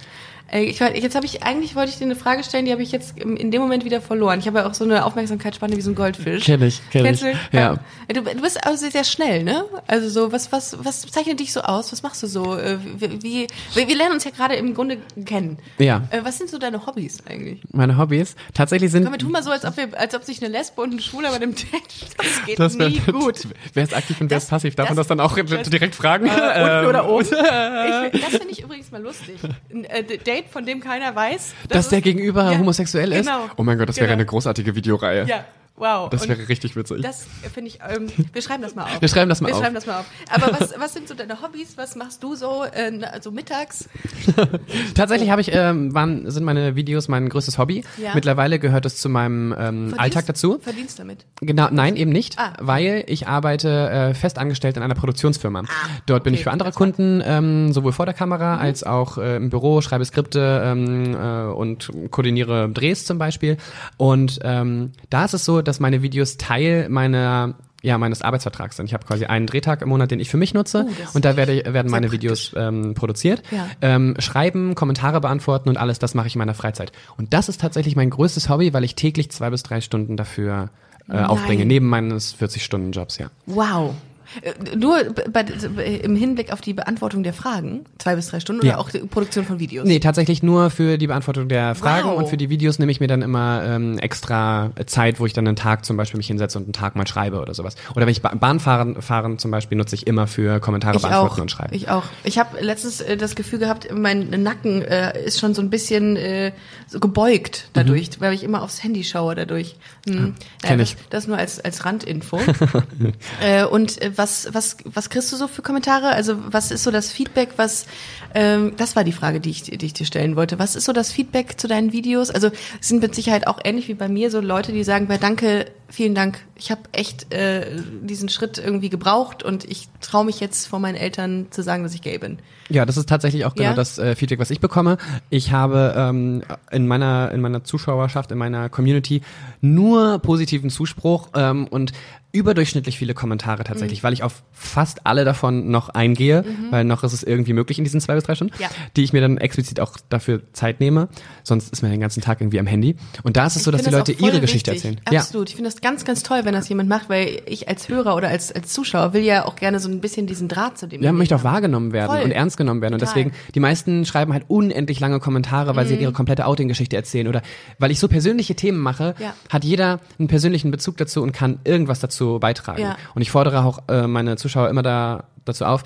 Äh, Ich, jetzt habe ich eigentlich wollte ich dir eine Frage stellen, die habe ich jetzt in dem Moment wieder verloren. Ich habe ja auch so eine Aufmerksamkeitsspanne wie so ein Goldfisch. Kenn ich, kenn Kennst ich. du? Ja. Du, du bist also sehr schnell, ne? Also so was was was zeichnet dich so aus? Was machst du so? Äh, Wie, wie wir, lernen uns ja gerade im Grunde kennen. Ja. Äh, Was sind so deine Hobbys eigentlich? Meine Hobbys tatsächlich sind. Komm, wir tun mal so, als ob wir, als ob sich eine Lesbe und ein Schwuler bei dem Date. *laughs* Das geht Das wär- nie *laughs* gut. Wer ist aktiv und wer ist passiv? Darf man das- dann auch *laughs* direkt fragen? Unten oder Ähm, oben? Ich, das finde ich übrigens mal lustig. Ein äh, Date, von dem keiner weiß, Dass der es- Gegenüber Ja, homosexuell ist? Genau. Oh mein Gott, das wäre Genau. eine großartige Videoreihe. Ja, wow. Das wäre richtig witzig. Das finde ich, ähm, wir schreiben das mal auf. Wir schreiben das mal wir auf. schreiben das mal auf. Aber was, was sind so deine Hobbys? Was machst du so, äh, also mittags? *laughs* Tatsächlich habe ich, ähm, waren, sind meine Videos mein größtes Hobby. Ja. Mittlerweile gehört es zu meinem ähm, Verdienst- Alltag dazu. Verdienst damit. Genau, nein, eben nicht, Ah. weil ich arbeite äh, fest angestellt in einer Produktionsfirma. Dort bin okay, ich für andere. Kunden ähm, sowohl vor der Kamera als auch äh, im Büro, schreibe Skripte ähm, äh, und koordiniere Drehs zum Beispiel. Und ähm, da ist es so, dass meine Videos Teil meiner ja, meines Arbeitsvertrags sind. Ich habe quasi einen Drehtag im Monat, den ich für mich nutze Oh, und da werde, werden meine praktisch. Videos ähm, produziert. Ja. Ähm, schreiben, Kommentare beantworten und alles, das mache ich in meiner Freizeit. Und das ist tatsächlich mein größtes Hobby, weil ich täglich zwei bis drei Stunden dafür äh, aufbringe, neben meines 40-Stunden-Jobs, ja. Wow. Äh, Nur bei, im Hinblick auf die Beantwortung der Fragen, zwei bis drei Stunden, Ja. oder auch die Produktion von Videos? Nee, tatsächlich nur für die Beantwortung der Fragen Wow. und für die Videos nehme ich mir dann immer ähm, extra Zeit, wo ich dann einen Tag zum Beispiel mich hinsetze und einen Tag mal schreibe oder sowas. Oder wenn ich ba Bahn fahren, fahren zum Beispiel, nutze ich immer für Kommentare Ich beantworten auch. und schreiben. Ich auch. Ich habe letztens äh, das Gefühl gehabt, mein Nacken äh, ist schon so ein bisschen äh, so gebeugt dadurch, weil ich immer aufs Handy schaue dadurch. Hm. kenn das, ich. das nur als als Randinfo. *laughs* äh, und äh, was was was kriegst du so für Kommentare? Also was ist so das Feedback? Was ähm, das war die Frage, die ich die ich dir stellen wollte. Was ist so das Feedback zu deinen Videos? Also es sind mit Sicherheit auch ähnlich wie bei mir so Leute, die sagen, bei danke, vielen Dank. Ich habe echt äh, diesen Schritt irgendwie gebraucht und ich traue mich jetzt vor meinen Eltern zu sagen, dass ich gay bin. Ja, das ist tatsächlich auch genau Ja? das äh, Feedback, was ich bekomme. Ich habe ähm, in meiner in meiner Zuschauerschaft, in meiner Community nur positiven Zuspruch ähm, und überdurchschnittlich viele Kommentare Mhm. tatsächlich, weil ich auf fast alle davon noch eingehe, weil noch ist es irgendwie möglich in diesen zwei bis drei Stunden, Mhm. Ja. die ich mir dann explizit auch dafür Zeit nehme. Sonst ist man den ganzen Tag irgendwie am Handy. Und da ist es so, dass die Leute ihre Geschichte wichtig. erzählen. Absolut. Ich finde das ganz, ganz toll, wenn das jemand macht, weil ich als Hörer oder als, als Zuschauer will ja auch gerne so ein bisschen diesen Draht zu dem. Ja, man möchte auch wahrgenommen werden Voll. und ernst genommen werden. Und Total. Mhm. deswegen, die meisten schreiben halt unendlich lange Kommentare, weil sie ihre komplette Outing-Geschichte erzählen. Oder weil ich so persönliche Themen mache, Ja. hat jeder einen persönlichen Bezug dazu und kann irgendwas dazu beitragen. Ja. Und ich fordere auch äh, meine Zuschauer immer da, dazu auf,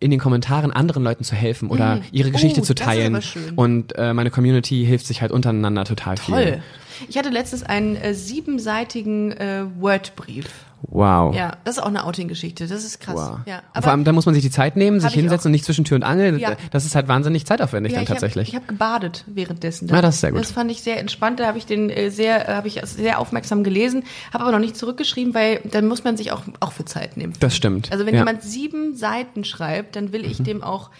in den Kommentaren anderen Leuten zu helfen oder ihre Geschichte Oh, zu teilen. Und äh, meine Community hilft sich halt untereinander total viel. Toll. Ich hatte letztens einen äh, siebenseitigen äh, Wordbrief. Wow. Ja, das ist auch eine Outing-Geschichte. Das ist krass. Wow. Ja, Und vor allem, da muss man sich die Zeit nehmen, sich Hab ich hinsetzen und nicht zwischen Tür und Angel. Ja. Das ist halt wahnsinnig zeitaufwendig Ja, dann ich hab- tatsächlich. ich habe gebadet währenddessen. Ah, das ist sehr gut. Das fand ich sehr entspannt. Da habe ich den äh, sehr, äh, habe ich sehr aufmerksam gelesen, habe aber noch nicht zurückgeschrieben, weil dann muss man sich auch auch für Zeit nehmen. Das stimmt. Also wenn ja. Mhm. jemand sieben Seiten schreibt, dann will ich dem auch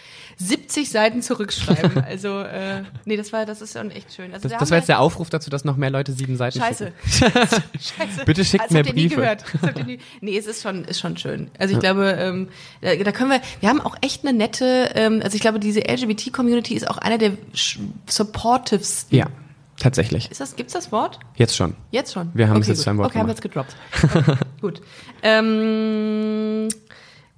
70 Seiten zurückschreiben. *laughs* also äh, nee, das war, das ist schon echt schön. Also Das, da das war jetzt der Aufruf dazu, dass noch mehr Leute sieben Seiten Scheiße. schicken. *laughs* Scheiße. Bitte schickt das mehr habt ihr nie Briefe. gehört. Das habt ihr nie. Nee, es ist schon, ist schon schön. Also ich glaube, ähm, da, da können wir, wir haben auch echt eine nette, ähm, also ich glaube, diese LGBT-Community ist auch einer der supportivsten. Ja, tatsächlich. Ist das, gibt's das Wort? Jetzt schon. Jetzt schon? Wir haben es okay, jetzt gut. einem Wort Okay, haben wir gemacht. jetzt gedroppt. Okay, *laughs* gut. Ähm,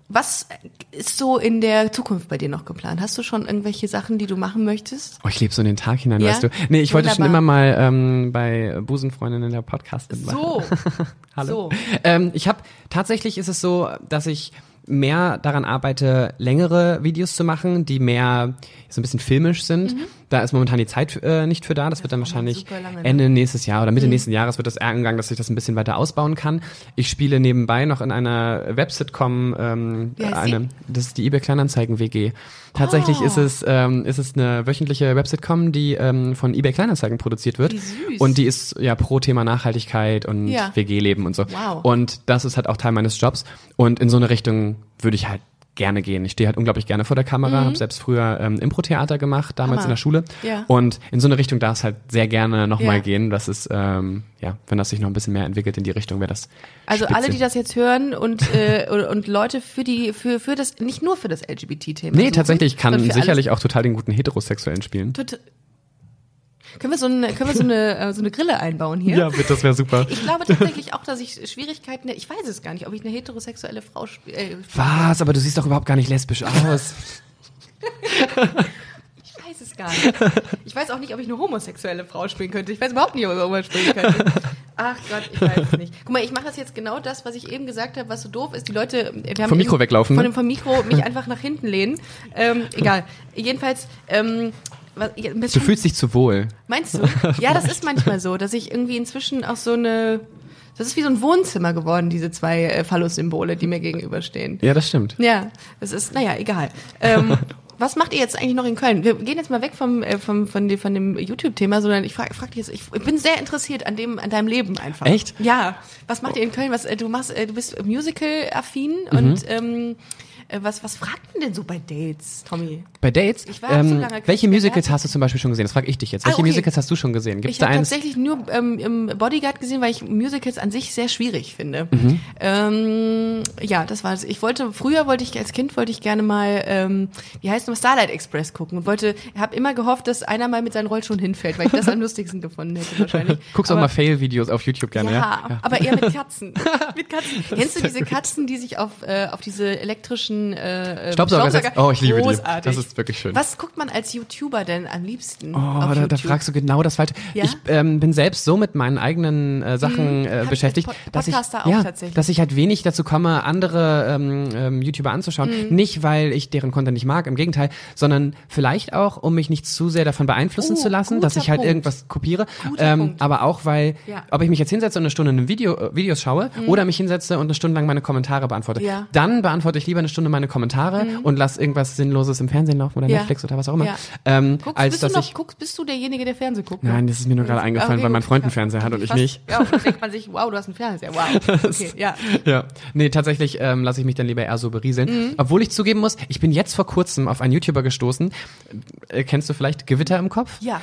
Was ist so in der Zukunft bei dir noch geplant? Hast du schon irgendwelche Sachen, die du machen möchtest? Oh, ich lebe so in den Tag hinein, Ja? weißt du. Nee, ich wollte schon Wunderbar. immer mal ähm, bei Busenfreundinnen der Podcast mitmachen. So. *laughs* Hallo. So. Ähm, ich habe tatsächlich ist es so, dass ich mehr daran arbeite, längere Videos zu machen, die mehr so ein bisschen filmisch sind. Da ist momentan die Zeit äh, nicht für da. Das wird dann wahrscheinlich lange, ne? Ende nächstes Jahr oder Mitte nächsten Jahres wird das angegangen, dass ich das ein bisschen weiter ausbauen kann. Ich spiele nebenbei noch in einer Web-Sitcom, ähm, eine, das ist die eBay Kleinanzeigen WG. Tatsächlich Oh. ist es ähm, ist es eine wöchentliche Web-Sitcom, die ähm, von eBay Kleinanzeigen produziert wird und die ist ja pro Thema Nachhaltigkeit und Ja. WG-Leben und so. Wow. Und das ist halt auch Teil meines Jobs. Und in so eine Richtung würde ich halt gerne gehen. Ich stehe halt unglaublich gerne vor der Kamera, habe selbst früher ähm, Impro-Theater gemacht, damals Mhm. Hammer. in der Schule. Ja. Und in so eine Richtung darf es halt sehr gerne nochmal Ja. gehen. Das ist, ähm, ja, wenn das sich noch ein bisschen mehr entwickelt in die Richtung, wäre das Also spitze. alle, die das jetzt hören und äh, *laughs* und, Leute für die für für das nicht nur für das LGBT-Thema. Nee, suchen, tatsächlich, ich kann sicherlich auch total den guten Heterosexuellen spielen. alles. Tot- Können wir so eine können wir so eine äh, so eine Grille einbauen hier? Ja, bitte, das wäre super. Ich glaube tatsächlich auch, dass ich Schwierigkeiten, ich weiß es gar nicht, ob ich eine heterosexuelle Frau spiele. Äh, Was? Aber du siehst doch überhaupt gar nicht lesbisch aus. *laughs* ich weiß es gar nicht. Ich weiß auch nicht, ob ich eine homosexuelle Frau spielen könnte. Ich weiß überhaupt nicht, ob ich irgendwas spielen könnte. Ach Gott, ich weiß es nicht. Guck mal, ich mache das jetzt genau das, was ich eben gesagt habe, was so doof ist. Die Leute, wir haben Vom Mikro weglaufen, Von ne? dem vom Mikro mich einfach nach hinten lehnen. Ähm, egal. Jedenfalls, ähm, Du fühlst dich zu wohl. Meinst du? Ja, das ist manchmal so, dass ich irgendwie inzwischen auch so eine. Das ist wie so ein Wohnzimmer geworden, diese zwei äh, Phallus-Symbole, die mir gegenüberstehen. Ja, das stimmt. Ja, das ist, naja, egal. Ähm, *laughs* was macht ihr jetzt eigentlich noch in Köln? Wir gehen jetzt mal weg vom, äh, vom, von, dem, von dem YouTube-Thema, sondern ich frage frag dich jetzt, ich, ich bin sehr interessiert an dem, an deinem Leben einfach. Echt? Ja. Was macht ihr in Köln? Was, äh, du machst, äh, du bist Musical-affin Mhm. und ähm, äh, was, was fragt man denn so bei Dates, Tommy? Bei Dates, Ich war so ähm, lange welche Musicals hast du zum Beispiel schon gesehen? Das frage ich dich jetzt. Ah, Welche okay. Musicals hast du schon gesehen? Gibt es Ich habe tatsächlich nur ähm, im Bodyguard gesehen, weil ich Musicals an sich sehr schwierig finde. Mhm. Ähm, ja, das war's. Ich wollte früher wollte ich als Kind wollte ich gerne mal ähm, wie heißt noch Starlight Express gucken und wollte habe immer gehofft, dass einer mal mit seinen Rollschuhen hinfällt, weil ich das am *laughs* lustigsten gefunden hätte wahrscheinlich. Guckst auch Aber- mal Fail-Videos auf YouTube gerne, ja, ja? aber eher mit Katzen. *laughs* mit Katzen. Kennst du diese Katzen, die sich auf, äh, auf diese elektrischen äh, äh, Staubsauger setzen? Oh, ich liebe die. Großartig. Das ist wirklich schön. Was guckt man als YouTuber denn am liebsten? Oh, da, da fragst du genau das Falsche. Ja? Ich ähm, bin selbst so mit meinen eigenen äh, Sachen äh, ich beschäftigt, Pod- dass ich ja, dass ich halt wenig dazu komme, andere ähm, ähm, YouTuber anzuschauen. Mhm. Nicht, weil ich deren Content nicht mag, im Gegenteil, sondern vielleicht auch, um mich nicht zu sehr davon beeinflussen Oh, zu lassen, dass ich halt Punkt. irgendwas kopiere. Ähm, aber auch, weil, Ja. Mhm. ob ich mich jetzt hinsetze und eine Stunde ein Video, äh, Videos schaue oder mich hinsetze und eine Stunde lang meine Kommentare beantworte. Mhm. dann beantworte ich lieber eine Stunde meine Kommentare und lass irgendwas Sinnloses im Fernsehen laufen oder Ja. Netflix oder was auch immer. Ja. Ähm, Guckst, als bist, du noch, ich guckst, bist du derjenige, der Fernsehen guckt? Nein, das ist mir nur gerade Okay, eingefallen, weil mein. Freund einen Fernseher hat und ich Fast- nicht. Ja, und dann denkt man sich, wow, du hast einen Fernseher, wow. *laughs* Okay, ja. Ja, nee, tatsächlich ähm, lasse ich mich dann lieber eher so berieseln. Obwohl ich zugeben muss, ich bin jetzt vor kurzem auf einen YouTuber gestoßen. Äh, kennst du vielleicht Gewitter im Kopf? Ja.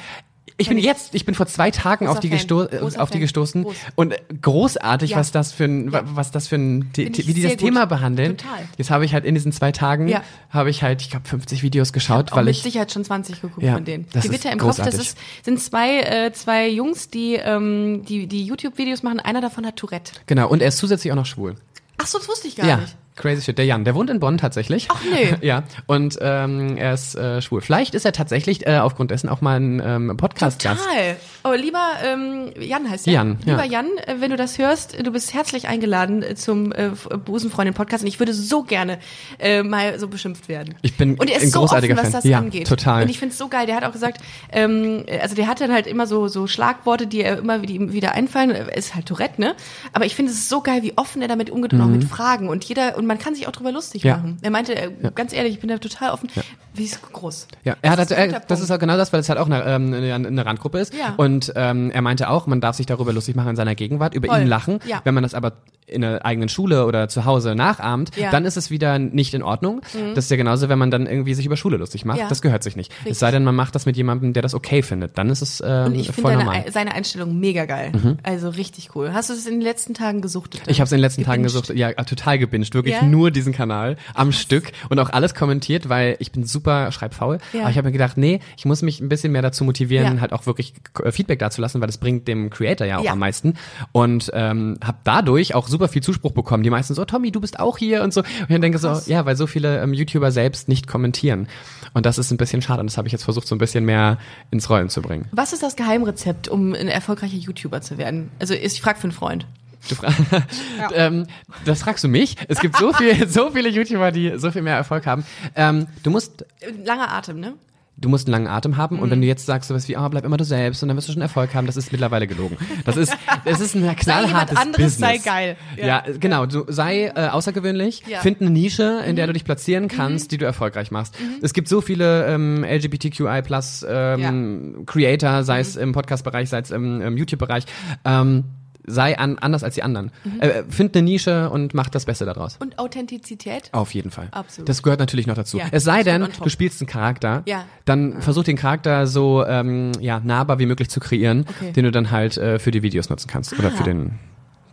Ich bin ich. jetzt, ich bin vor zwei Tagen Großer auf die, gesto äh, auf die gestoßen Groß. und großartig, Ja. was das für ein, Ja. was das für ein, ich wie die das gut. Thema behandeln. Total. Jetzt habe ich halt in diesen zwei Tagen, Ja. habe ich halt, ich glaube, 50 Videos geschaut, Auch weil mit ich, Sicherheit schon 20 geguckt von denen. das Gewitter ist im Kopf, das großartig. ist, sind zwei, äh, zwei Jungs, die, ähm, die, die YouTube-Videos machen. Einer davon hat Tourette. genau, und er ist zusätzlich auch noch schwul. Ach so, das wusste ich gar ja. nicht. Crazy shit. Der Jan, der wohnt in Bonn tatsächlich. Ach, nee. *laughs* ja. Und ähm, er ist äh, schwul. Vielleicht ist er tatsächlich äh, aufgrund dessen auch mal ein ähm, Podcast-Gast. Total. Oh, lieber ähm, Jan heißt er. Jan, ja. Lieber Jan, äh, wenn du das hörst, du bist herzlich eingeladen äh, zum äh, F- Busenfreundin-Podcast und ich würde so gerne äh, mal so beschimpft werden. Ich bin und er ist ein so großartiger offen, was Fan. das Ja, angeht. total. Und ich finde es so geil. Der hat auch gesagt, ähm, also der hat dann halt immer so so Schlagworte, die er immer die ihm wieder einfallen. Ist halt Tourette, ne? Aber ich finde es so geil, wie offen er damit umgeht und auch mit Fragen und jeder und man kann sich auch drüber lustig Mhm. Ja. machen. Er meinte, äh, ganz ehrlich, ich bin da total offen. Wie ist groß. Ja, er hat, Das ist ein er, das Punkt. ist auch genau das, weil es halt auch eine, ähm, eine, eine Randgruppe ist. Ja. Und ähm, er meinte auch, man darf sich darüber lustig machen in seiner Gegenwart, über Voll. ihn lachen. Ja. Wenn man das aber in der eigenen Schule oder zu Hause nachahmt, Ja. Mhm. dann ist es wieder nicht in Ordnung. Das ist ja genauso, wenn man dann irgendwie sich über Schule lustig macht. Ja. Das gehört sich nicht. Richtig. Es sei denn, man macht das mit jemandem, der das okay findet. Dann ist es ähm, Und ich finde voll deine- normal. seine Einstellung mega geil. Also richtig cool. Hast du es in den letzten Tagen gesuchtet? Ich habe es in den letzten Tagen Gebinged? gesucht, ja, total gebinged, wirklich nur diesen Kanal am Stück und auch alles kommentiert, weil ich bin super super schreibfaul. Ja. Aber ich habe mir gedacht, nee, ich muss mich ein bisschen mehr dazu motivieren, Ja. halt auch wirklich äh, Feedback dazulassen, weil das bringt dem Creator ja auch Ja. am meisten. Und ähm, habe dadurch auch super viel Zuspruch bekommen. Die meisten so, Tommy, du bist auch hier und so. Und ich denke Krass. so, ja, weil so viele ähm, YouTuber selbst nicht kommentieren. Und das ist ein bisschen schade. Und das habe ich jetzt versucht, so ein bisschen mehr ins Rollen zu bringen. Was ist das Geheimrezept, um ein erfolgreicher YouTuber zu werden? Also ich frage für einen Freund. Du fra *laughs* ähm, das fragst du mich. Es gibt so viel, *laughs* so viele YouTuber, die so viel mehr Erfolg haben. Ähm, du musst, Langer Atem, ne? du musst einen langen Atem haben und Mhm. wenn du jetzt sagst sowas wie, ah, bleib immer du selbst und dann wirst du schon Erfolg haben, das ist mittlerweile gelogen. Das ist, es ist ein *laughs* knallhartes anderes, sei Business. geil. Ja, Ja. genau. Du sei äh, außergewöhnlich, Ja. Mhm. find eine Nische, in der du dich platzieren kannst, die du erfolgreich machst. Es gibt so viele ähm, LGBTQI plus ähm, Creator, sei Mhm. es im Podcast-Bereich, sei es im, im YouTube-Bereich. Ähm, sei an, anders als die anderen. Mhm. Äh, find eine Nische und mach das Beste daraus. Und Authentizität? Auf jeden Fall. Absolut. Das gehört natürlich noch dazu. Ja, es sei denn, du spielst einen Charakter, Ja. dann versuch den Charakter so ähm, ja, nahbar wie möglich zu kreieren, Okay. den du dann halt äh, für die Videos nutzen kannst oder Ah. für den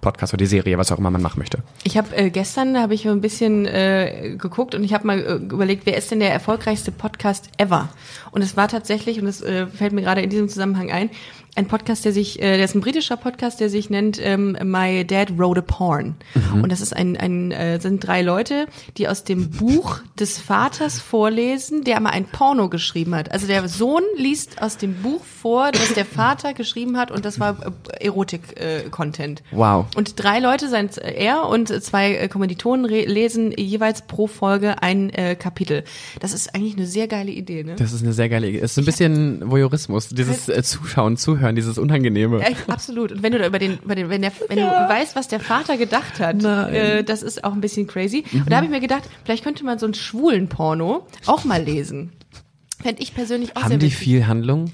Podcast oder die Serie, was auch immer man machen möchte. Ich habe äh, gestern habe ich ein bisschen äh, geguckt und ich habe mal äh, überlegt, wer ist denn der erfolgreichste Podcast ever? Und es war tatsächlich und es äh, fällt mir gerade in diesem Zusammenhang ein, ein Podcast, der sich, äh, der ist ein britischer Podcast, der sich nennt ähm, My Dad Wrote a Porn. Und das ist ein, ein äh, sind drei Leute, die aus dem Buch des Vaters vorlesen, der mal ein Porno geschrieben hat. Also der Sohn liest aus dem Buch vor, das der Vater geschrieben hat und das war äh, Erotik-Content. Wow. Und drei Leute, sein, er und zwei äh, Kommilitonen lesen jeweils pro Folge ein äh, Kapitel. Das ist eigentlich eine sehr geile Idee, ne? Das ist eine sehr geile Idee. Es ist ein bisschen Voyeurismus, dieses äh, Zuschauen, Zuhören, dieses Unangenehme. Ja, absolut. Und wenn du da über den, über den wenn, der, wenn du weißt, was der Vater gedacht hat, äh, das ist auch ein bisschen crazy. Und da habe ich mir gedacht, vielleicht könnte man so einen schwulen Porno auch mal lesen. Fände ich persönlich auch Haben sehr die witzig. viel Handlung?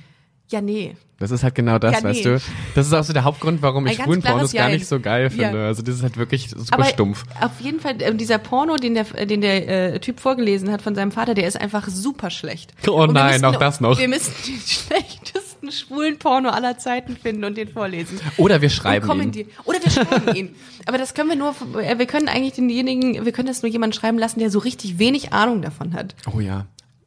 Ja, nee. Das ist halt genau das, Ja, nee. weißt du. Das ist auch so der Hauptgrund, warum ich schwulen Pornos klares gar nicht so geil finde. Ja. Also das ist halt wirklich super Aber stumpf. auf jeden Fall, äh, dieser Porno, den der, den der äh, Typ vorgelesen hat von seinem Vater, der ist einfach super schlecht. Oh nein, müssten- auch das noch. Wir müssen den *laughs* schlechtesten schwulen Porno aller Zeiten finden und den vorlesen. Oder wir schreiben ihn. Oder wir schreiben ihn. Aber das können wir nur, äh, wir können eigentlich denjenigen, wir können das nur jemanden schreiben lassen, der so richtig wenig Ahnung davon hat. Oh ja.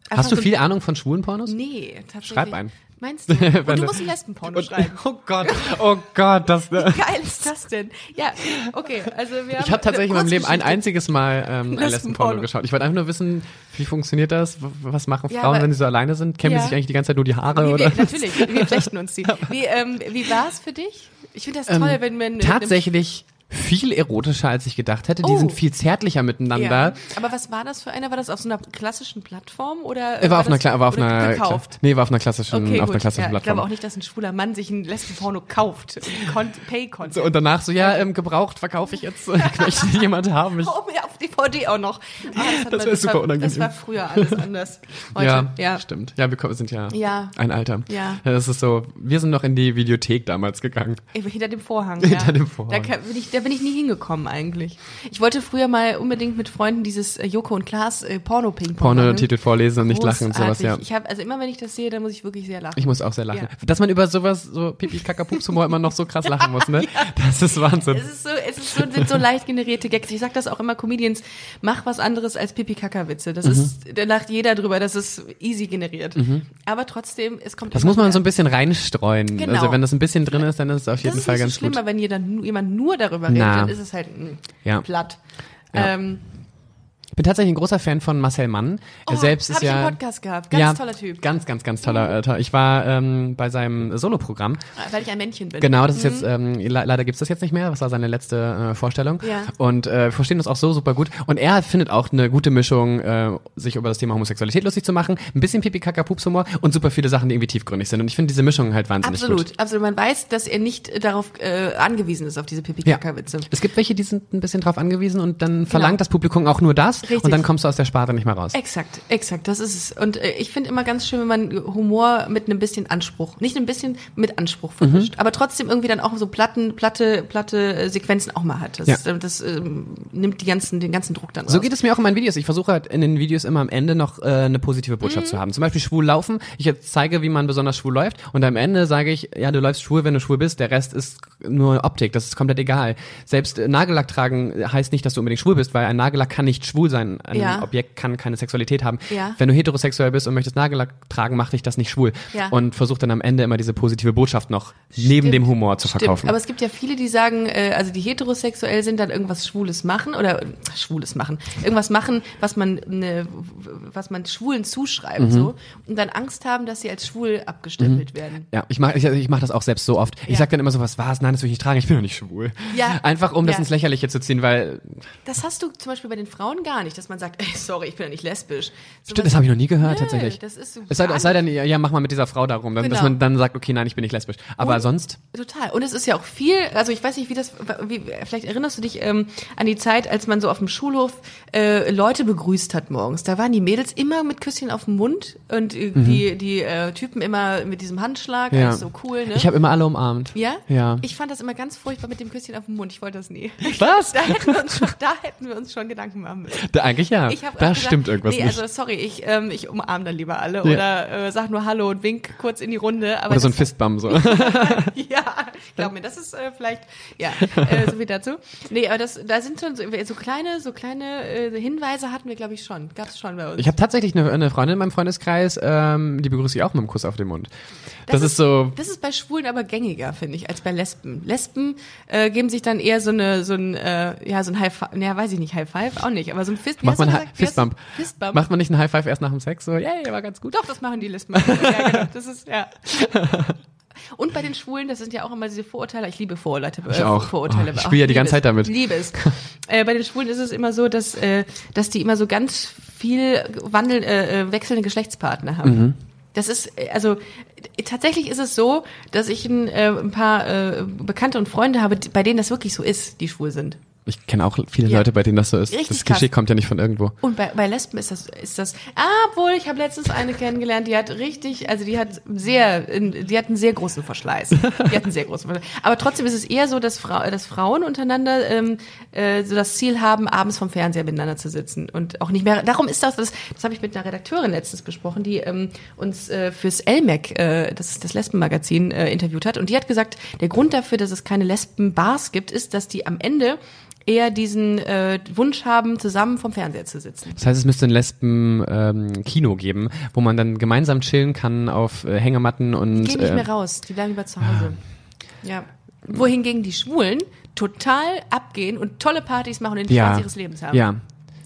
Einfach Hast du so- viel Ahnung von schwulen Pornos? Nee, tatsächlich. Schreib einen. Meinst du? *laughs* Und du musst ein Lesbenporno schreiben. *laughs* Oh Gott, oh Gott, das. Wie geil ist das denn? Ja, okay, also wir Ich habe tatsächlich in meinem Leben ein einziges Mal ähm, ein Lesbenporno. Geschaut. Ich wollte einfach nur wissen, wie funktioniert das? Was machen Ja, Frauen, aber- wenn sie so alleine sind? Kämmen Ja. sie sich eigentlich die ganze Zeit nur die Haare? Wie, oder? wir, natürlich, wir flechten uns die. *laughs* Wie, ähm, wie war es für dich? Ich finde das toll, Ähm, wenn man... Tatsächlich viel erotischer, als ich gedacht hätte. Die Oh. sind viel zärtlicher miteinander. Ja. Aber was war das für einer? War das auf so einer klassischen Plattform oder Er war, auf einer, das, Kla- war auf einer, gekauft? nee, war auf einer klassischen, Okay, auf einer klassischen ja, ich Plattform. glaube auch nicht, dass ein schwuler Mann sich ein Lesbenporno kauft. Con pay content So, und danach so, ja, ähm, gebraucht verkaufe ich jetzt. *laughs* Ich möchte jemand haben. Ich, Oh, ja, auf DVD auch noch. Ah, hat Das man- wär super war, unangenehm. Das war früher alles anders. *laughs* Heute, ja, ja. stimmt. Ja, wir sind ja, Ja. ein Alter. Ja. Das ist so, wir sind noch in die Videothek damals gegangen. Hinter dem Vorhang. Hinter ja. dem Vorhang. Da, bin ich, da bin ich nie hingekommen eigentlich. Ich wollte früher mal unbedingt mit Freunden dieses äh, Joko und Klaas äh, Porno-Ping-Pong. Porno-Titel vorlesen und nicht lachen und sowas, ja. Ich habe also immer wenn ich das sehe, dann muss ich wirklich sehr lachen. Ich muss auch sehr lachen. Ja. Dass man über sowas, so Pipi, Kaka, Pups Humor immer noch so krass *laughs* lachen muss, ne? Das ist Wahnsinn. es ist so, es ist so, sind so leicht generierte Gags. Ich sag das auch immer Comedians, mach was anderes als Pipi-Kaka-Witze. Mhm. Das ist, da lacht jeder drüber, das ist easy generiert. Aber trotzdem, es kommt Das muss man so ein bisschen reinstreuen. Genau. Also wenn das ein bisschen drin ist, dann ist es auf Das jeden ist Fall ganz so schlimm, gut. aber wenn jeder, jemand nur darüber redet, Na. dann ist es halt mh, Ja. platt. Ja. Ähm, bin tatsächlich ein großer Fan von Marcel Mann. oh, er selbst ist ich ja einen Podcast gehabt. Ganz ja, toller Typ. Ganz, ganz, ganz toller. Äh. Ich war ähm, bei seinem Soloprogramm. Weil ich ein Männchen bin. Genau, das ist jetzt, ähm, le leider gibt's das jetzt nicht mehr. Das war seine letzte äh, Vorstellung. Ja. Und äh, wir verstehen das auch so super gut. Und er findet auch eine gute Mischung, äh, sich über das Thema Homosexualität lustig zu machen, ein bisschen pipi kaka pups humor und super viele Sachen, die irgendwie tiefgründig sind. Und ich finde diese Mischung halt wahnsinnig Absolut, gut. absolut. Man weiß, dass er nicht äh, darauf äh, angewiesen ist, auf diese Ja. Pipi-Kaka-Witze. Es gibt welche, die sind ein bisschen drauf angewiesen und dann verlangt Genau. das Publikum auch nur das Richtig. und dann kommst du aus der Sparte nicht mehr raus. Exakt, exakt, das ist es. Und äh, ich finde immer ganz schön, wenn man Humor mit einem bisschen Anspruch, nicht ein bisschen mit Anspruch vermischt, Mhm. aber trotzdem irgendwie dann auch so platten, platte, platte äh, Sequenzen auch mal hat. Das, Ja. äh, das ähm, nimmt die ganzen, den ganzen Druck dann raus. So geht es mir auch in meinen Videos. Ich versuche halt in den Videos immer am Ende noch äh, eine positive Botschaft Mhm. zu haben. Zum Beispiel schwul laufen. Ich jetzt zeige, wie man besonders schwul läuft. Und am Ende sage ich, ja, du läufst schwul, wenn du schwul bist. Der Rest ist nur Optik. Das ist komplett egal. Selbst äh, Nagellack tragen heißt nicht, dass du unbedingt schwul bist, weil ein Nagellack kann nicht schwul sein. Sein. Ein Ja. Objekt kann keine Sexualität haben. Ja. Wenn du heterosexuell bist und möchtest Nagellack tragen, macht dich das nicht schwul. Ja. Und versuch dann am Ende immer diese positive Botschaft noch neben dem Humor zu Stimmt, verkaufen. aber es gibt ja viele, die sagen, äh, also die heterosexuell sind, dann irgendwas Schwules machen oder äh, Schwules machen, irgendwas machen, was man ne, was man Schwulen zuschreibt Mhm. so und dann Angst haben, dass sie als schwul abgestempelt werden. Ja, ich mach, ich, ich mach das auch selbst so oft. Ich Ja. sag dann immer so, was war's? Nein, das will ich nicht tragen, ich bin doch nicht schwul. Ja. Einfach um das ins Lächerliche zu ziehen, weil, Das hast du zum Beispiel bei den Frauen gar nicht, dass man sagt, *laughs* ey, sorry, ich bin ja nicht lesbisch. So stimmt, das habe ich noch nie gehört, Nö, tatsächlich. das ist so es sei, es sei denn, ja, mach mal mit dieser Frau darum, dann, dass Genau. man dann sagt, okay, nein, ich bin nicht lesbisch. Aber Und- sonst, Total. Und es ist ja auch viel, also ich weiß nicht, wie das, wie, vielleicht erinnerst du dich ähm, an die Zeit, als man so auf dem Schulhof äh, Leute begrüßt hat morgens. Da waren die Mädels immer mit Küsschen auf dem Mund und äh, die, die äh, Typen immer mit diesem Handschlag. Mhm. ja. So cool, ne? Ich habe immer alle umarmt. ja? Ja. Ich fand das immer ganz furchtbar mit dem Küsschen auf dem Mund. Ich wollte das nie. Was? *laughs* Da hätten wir uns schon, da hätten wir uns schon Gedanken machen müssen. Da, eigentlich ja. Ich hab da gesagt, stimmt irgendwas nee, nicht. also sorry, ich, ähm, ich umarme dann lieber alle Ja. oder äh, sag nur Hallo und wink kurz in die Runde. Aber Oder so ein das- Fistbump so. *laughs* ja, glaub mir, das ist äh, vielleicht, ja, äh, so viel dazu. Nee, aber das, da sind schon so, so kleine, so kleine äh, Hinweise hatten wir, glaube ich, schon. Gab es schon bei uns. Ich habe tatsächlich eine, eine Freundin in meinem Freundeskreis, ähm, die begrüße ich auch mit einem Kuss auf den Mund. Das, ist so, Das ist bei Schwulen aber gängiger, finde ich, als bei Lesben. Lesben äh, geben sich dann eher so eine, so ein, äh, ja, so ein High Five, naja, weiß ich nicht, High Five auch nicht, aber so ein Fist, macht man gesagt? Fistbump. Fistbump. Macht man nicht einen High Five erst nach dem Sex? So, yay, war ganz gut. Doch, das machen die Lesben. ja, genau, das ist, ja. *laughs* Und bei den Schwulen, das sind ja auch immer diese Vorurteile. Ich liebe Vorurteile. Ich auch. Vorurteile. Oh, ich spiele ja die ganze Zeit damit. Liebe es. *laughs* äh, bei den Schwulen ist es immer so, dass, äh, dass die immer so ganz viel wandeln, äh, äh, wechselnde Geschlechtspartner haben. Mhm. Das ist, äh, also äh, tatsächlich ist es so, dass ich ein, äh, ein paar äh, Bekannte und Freunde habe, bei denen das wirklich so ist, die schwul sind. Ich kenne auch viele Ja. Leute, bei denen das so ist. Richtig das Klischee krass. kommt ja nicht von irgendwo. Und bei, bei Lesben ist das, ist das, ah, obwohl, ich habe letztens eine kennengelernt, die hat richtig, also die hat sehr, die hat einen sehr großen Verschleiß. Die hat einen sehr großen Verschleiß. Aber trotzdem ist es eher so, dass, Frau, dass Frauen untereinander ähm, äh, so das Ziel haben, abends vom Fernseher miteinander zu sitzen und auch nicht mehr. Darum ist das, das, das habe ich mit einer Redakteurin letztens besprochen, die ähm, uns äh, fürs LMAC, äh, das ist das Lesbenmagazin, äh, interviewt hat. Und die hat gesagt, der Grund dafür, dass es keine Lesbenbars gibt, ist, dass die am Ende eher diesen äh, Wunsch haben, zusammen vom Fernseher zu sitzen. Das heißt, es müsste ein Lesben-Kino geben, wo man dann gemeinsam chillen kann auf äh, Hängematten und. Die gehen nicht äh, mehr raus, die bleiben lieber zu Hause. Ja. Wohingegen die Schwulen total abgehen und tolle Partys machen und den ja, Spaß ihres Lebens haben. ja.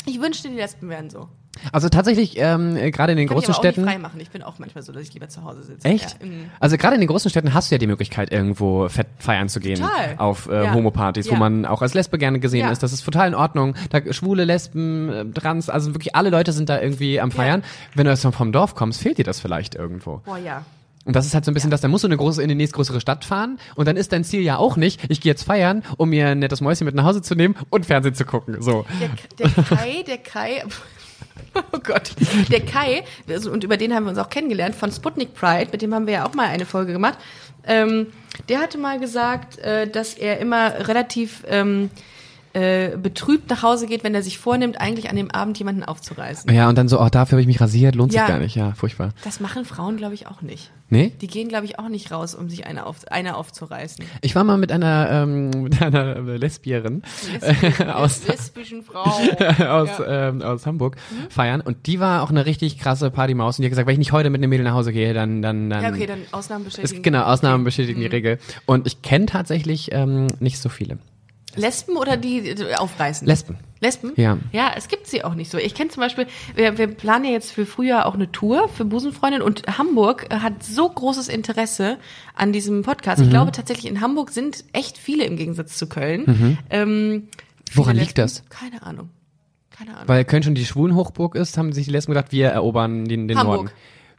Ich wünschte, die Lesben wären so. Also tatsächlich, ähm, äh, gerade in den Kann ich großen aber auch Städten. nicht frei machen. Ich bin auch manchmal so, dass ich lieber zu Hause sitze. Echt? Ja, mm. Also gerade in den großen Städten hast du ja die Möglichkeit, irgendwo fett feiern zu gehen. Total. Auf äh, Ja. Homopartys, wo Ja. man auch als Lesbe gerne gesehen Ja. ist. Das ist total in Ordnung. Da Schwule, Lesben, äh, Trans, also wirklich alle Leute sind da irgendwie am Feiern. Wenn du jetzt vom Dorf kommst, fehlt dir das vielleicht irgendwo. Boah, ja. Und das ist halt so ein bisschen das, dann musst du eine große, in die nächstgrößere Stadt fahren und dann ist dein Ziel ja auch nicht, ich gehe jetzt feiern, um mir ein nettes Mäuschen mit nach Hause zu nehmen und Fernsehen zu gucken. So. Der, der Kai, der Kai, *laughs* oh Gott, der Kai, also, und über den haben wir uns auch kennengelernt, von Sputnik Pride, mit dem haben wir ja auch mal eine Folge gemacht, ähm, der hatte mal gesagt, äh, dass er immer relativ ähm, äh, betrübt nach Hause geht, wenn er sich vornimmt, eigentlich an dem Abend jemanden aufzureißen. Ja, und dann so, oh, dafür habe ich mich rasiert, lohnt Ja. sich gar nicht. Ja, furchtbar. Das machen Frauen, glaube ich, auch nicht. Nee? Die gehen, glaube ich, auch nicht raus, um sich eine, auf, eine aufzureißen. Ich war mal mit einer, ähm, mit einer Lesbierin äh, *laughs* aus, lesbischen Frau. *laughs* aus, Ja. ähm, aus Hamburg feiern und die war auch eine richtig krasse Partymaus und die hat gesagt, wenn ich nicht heute mit einem Mädel nach Hause gehe, dann dann dann, Ja, okay, dann Ausnahmen ist, bestätigen. genau Ausnahmen bestätigen die Regel und ich kenne tatsächlich ähm, nicht so viele Lesben oder die aufreißen? Lesben. Lesben? Ja. Ja, es gibt sie auch nicht so. Ich kenne zum Beispiel, wir, wir planen ja jetzt für Frühjahr auch eine Tour für Busenfreundin und Hamburg äh, hat so großes Interesse an diesem Podcast. Mhm. Ich glaube tatsächlich, in Hamburg sind echt viele im Gegensatz zu Köln. Ähm, Mhm. Woran viele liegt das? Keine Ahnung. Keine Ahnung. Weil Köln schon die Schwulenhochburg ist, haben sich die Lesben gedacht, wir erobern den, den Hamburg. Norden.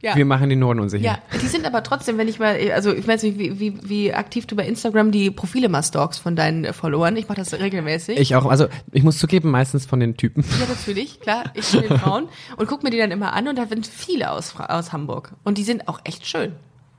Ja. Wir machen den Norden unsicher. Ja, die sind aber trotzdem, wenn ich mal, also ich weiß nicht, wie, wie, wie aktiv du bei Instagram die Profile mal stalkst von deinen äh, Followern. Ich mache das regelmäßig. Ich auch, also ich muss zugeben, meistens von den Typen. Ja, natürlich, klar. Ich bin den Frauen und guck mir die dann immer an und da sind viele aus, aus Hamburg. Und die sind auch echt schön.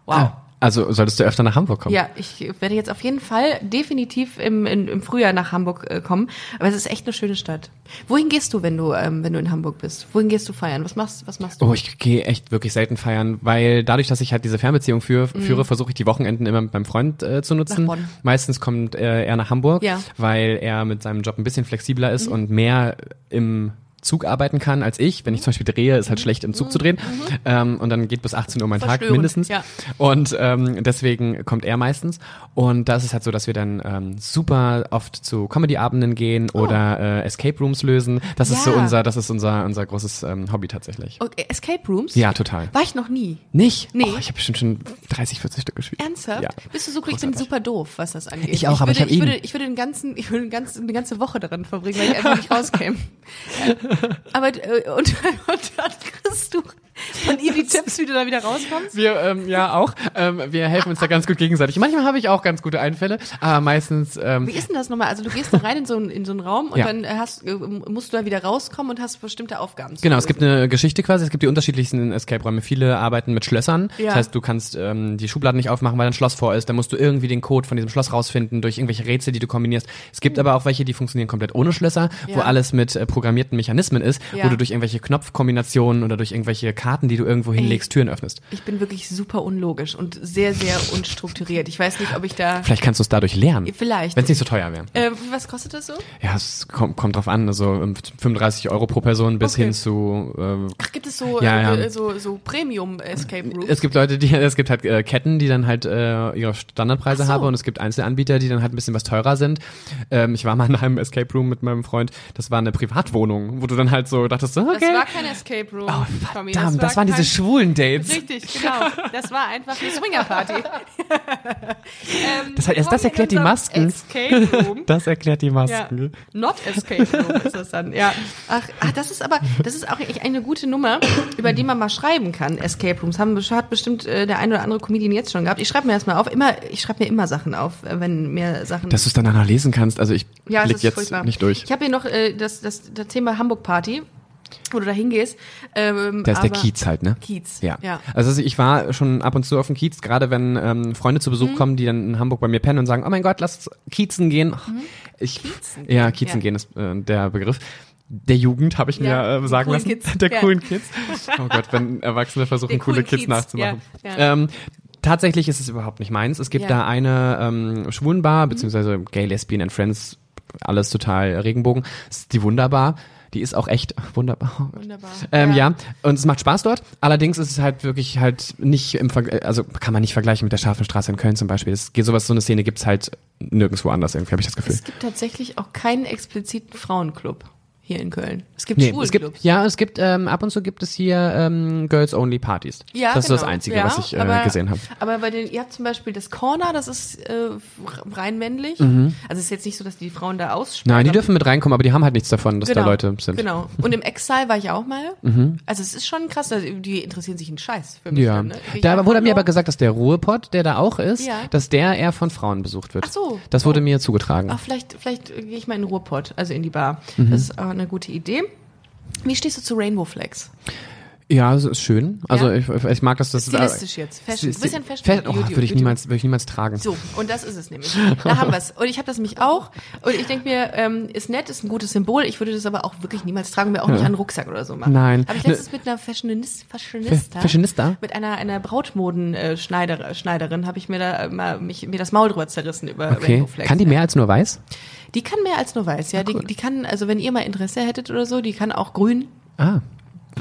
Wow. Ah, Also solltest du öfter nach Hamburg kommen. Ja, ich werde jetzt auf jeden Fall definitiv im, in, im Frühjahr nach Hamburg äh, kommen. Aber es ist echt eine schöne Stadt. Wohin gehst du, wenn du, ähm, wenn du in Hamburg bist? Wohin gehst du feiern? Was machst, was machst du? Oh, ich gehe echt wirklich selten feiern, weil dadurch, dass ich halt diese Fernbeziehung führe, führe versuche ich die Wochenenden immer mit meinem Freund äh, zu nutzen. Mhm. Nach Bonn. Meistens kommt äh, er nach Hamburg, Ja. Mhm. weil er mit seinem Job ein bisschen flexibler ist und mehr im Zug arbeiten kann als ich. Wenn ich zum Beispiel drehe, ist halt schlecht im Zug zu drehen. Ähm, und dann geht bis 18 Uhr mein Tag mindestens. ja. Und ähm, deswegen kommt er meistens. Und da ist es halt so, dass wir dann ähm, super oft zu Comedy-Abenden gehen oder äh, Escape Rooms lösen. Das ist so Oh. Ja. unser, das ist unser, unser großes ähm, Hobby tatsächlich. Okay, Escape Rooms? Ja, total. War ich noch nie. Nicht? Nee. Oh, ich habe bestimmt schon 30, 40 Stück gespielt. Ernsthaft? Ja. Bist du so Ich bin super doof, was das angeht. Ich auch, aber ich würde, hab ihn. würde, ich würde den ganzen, ich würde den ganzen, eine ganze Woche daran verbringen, weil ich einfach nicht *laughs* rauskäme. Aber äh, und, *laughs* und dann kriegst du von ihr die Tipps, wie du da wieder rauskommst. Wir, ähm, ja, auch. Ähm, wir helfen uns da ganz gut gegenseitig. Manchmal habe ich auch ganz gute Einfälle, aber meistens, ähm, Wie ist denn das nochmal? Also du gehst da rein in so, einen- in so einen Raum und Ja. dann hast, äh, musst du da wieder rauskommen und hast bestimmte Aufgaben. Genau, es gibt eine Geschichte quasi, es gibt die unterschiedlichsten Escape-Räume. Viele arbeiten mit Schlössern. Ja. Das heißt, du kannst ähm, die Schubladen nicht aufmachen, weil ein Schloss vor ist. Dann musst du irgendwie den Code von diesem Schloss rausfinden durch irgendwelche Rätsel, die du kombinierst. Es gibt aber auch welche, die funktionieren komplett ohne Schlösser, wo Ja. alles mit äh, programmierten Mechanismen ist, wo du durch irgendwelche Knopfkombinationen oder durch irgendwelche Karten, die du irgendwo hinlegst, Türen öffnest. Ich bin wirklich super unlogisch und sehr, sehr unstrukturiert. Ich weiß nicht, ob ich da. Vielleicht kannst du es dadurch lernen. Vielleicht. Wenn es nicht so teuer wäre. Äh, was kostet das so? Ja, es kommt, kommt drauf an. Also ähm, 35 Euro pro Person bis Okay. hin zu äh, Ach, gibt es so, Ja, äh, ja. so, so Premium Escape Rooms? Es gibt Leute, die, *laughs* es gibt halt äh, Ketten, die dann halt äh, ihre Standardpreise so. haben und es gibt Einzelanbieter, die dann halt ein bisschen was teurer sind. Ähm, ich war mal in einem Escape Room mit meinem Freund, das war eine Privatwohnung, wo du dann halt so dachtest, so, okay. Das war kein Escape Room. oh, Tommy, verdammt, das, waren diese kein- schwulen Dates. Richtig, genau. Das war einfach eine Swingerparty. *laughs* ähm, Das, erst *laughs* das erklärt die Masken. Escape Room. Das erklärt die Ja. Masken. Not Escape Room ist das dann, ja. Ach, ach, das ist aber, das ist auch eine gute Nummer, über die man mal schreiben kann. Escape Rooms haben hat bestimmt äh, der ein oder andere Comedian jetzt schon gehabt. Ich schreibe mir erstmal auf, immer, ich schreibe mir immer Sachen auf, äh, wenn mir Sachen. Dass du es dann danach lesen kannst, also ich ja, blick jetzt furchtbar. nicht durch. Ich habe hier noch äh, das, das, das Thema Hamburg Party, wo du da hingehst. Ähm, Da ist der Kiez halt, ne? Kiez, Ja. ja. Also ich war schon ab und zu auf dem Kiez, gerade wenn ähm, Freunde zu Mhm. Besuch kommen, die dann in Hamburg bei mir pennen und sagen, oh mein Gott, lass Kiezen gehen. Ich, Mhm. Kiezen ja, Kiezen ja. gehen ist äh, der Begriff. Der Jugend habe ich Ja, mir äh, sagen lassen. Kids, *laughs* Der ja. coolen Kids. Oh Gott, wenn Erwachsene versuchen, Der coole Kids Kids, nachzumachen. ja. Ähm, tatsächlich ist es überhaupt nicht meins. Es gibt da eine ähm, Schwulenbar, beziehungsweise Gay, Lesbian and Friends, alles total Regenbogen. Das ist die wunderbar. Die ist auch echt wunderbar. Wunderbar. Ähm, Ja. ja. und es macht Spaß dort. Allerdings ist es halt wirklich halt nicht im Vergleich, also kann man nicht vergleichen mit der Scharfenstraße in Köln zum Beispiel. Es geht sowas, so eine Szene gibt's halt nirgendwo anders irgendwie, habe ich das Gefühl. Es gibt tatsächlich auch keinen expliziten Frauenclub hier in Köln. Es gibt Nee, es Schwulenclubs. gibt, ja, es gibt, ähm, ab und zu gibt es hier ähm, Girls-Only-Partys. Ja, das ist genau. das Einzige, ja, was ich äh, aber, gesehen habe. Aber bei den, ihr habt zum Beispiel das Corner, das ist äh, rein männlich. Also es ist jetzt nicht so, dass die Frauen da aussperren. Mhm. Nein, die dürfen mit reinkommen, aber die haben halt nichts davon, dass da Leute sind. Mhm. Genau. Und im Exile war ich auch mal. Also es ist schon krass, also die interessieren sich einen Scheiß für mich. Ja, Dann, ne? Da wurde mir aber gesagt, dass der Ruhepott, der da auch ist, Ja. dass der eher von Frauen besucht wird. Ach so. Das wurde mir zugetragen. Ach, vielleicht, vielleicht gehe ich mal in den Ruhrpott, also in die Bar. Mhm. Das ist auch eine gute Idee. Wie stehst du zu Rainbow Flags? Ja, es ist schön. Also Ja. ich, ich mag das. das Stilistisch jetzt. Fashion. Sti- Bisschen Fashion. Fa- Oh, würde ich niemals, würde ich niemals tragen. So, und das ist es nämlich. Da haben wir es. Und ich habe das nämlich auch. Und ich denke mir, ähm, ist nett, ist ein gutes Symbol. Ich würde das aber auch wirklich niemals tragen, mir auch nicht an einen Rucksack oder so machen. Nein. Habe ich letztens mit einer Fashionist, Fashionista, Fa- Fashionista? mit einer, einer Brautmoden-Schneiderin, Schneiderin, habe ich mir da mal, mich, mir das Maul drüber zerrissen über Okay. Rainbow Flags. Kann die mehr als nur weiß? Die kann mehr als nur weiß, ja. Die, die kann, also wenn ihr mal Interesse hättet oder so, die kann auch grün, Ah.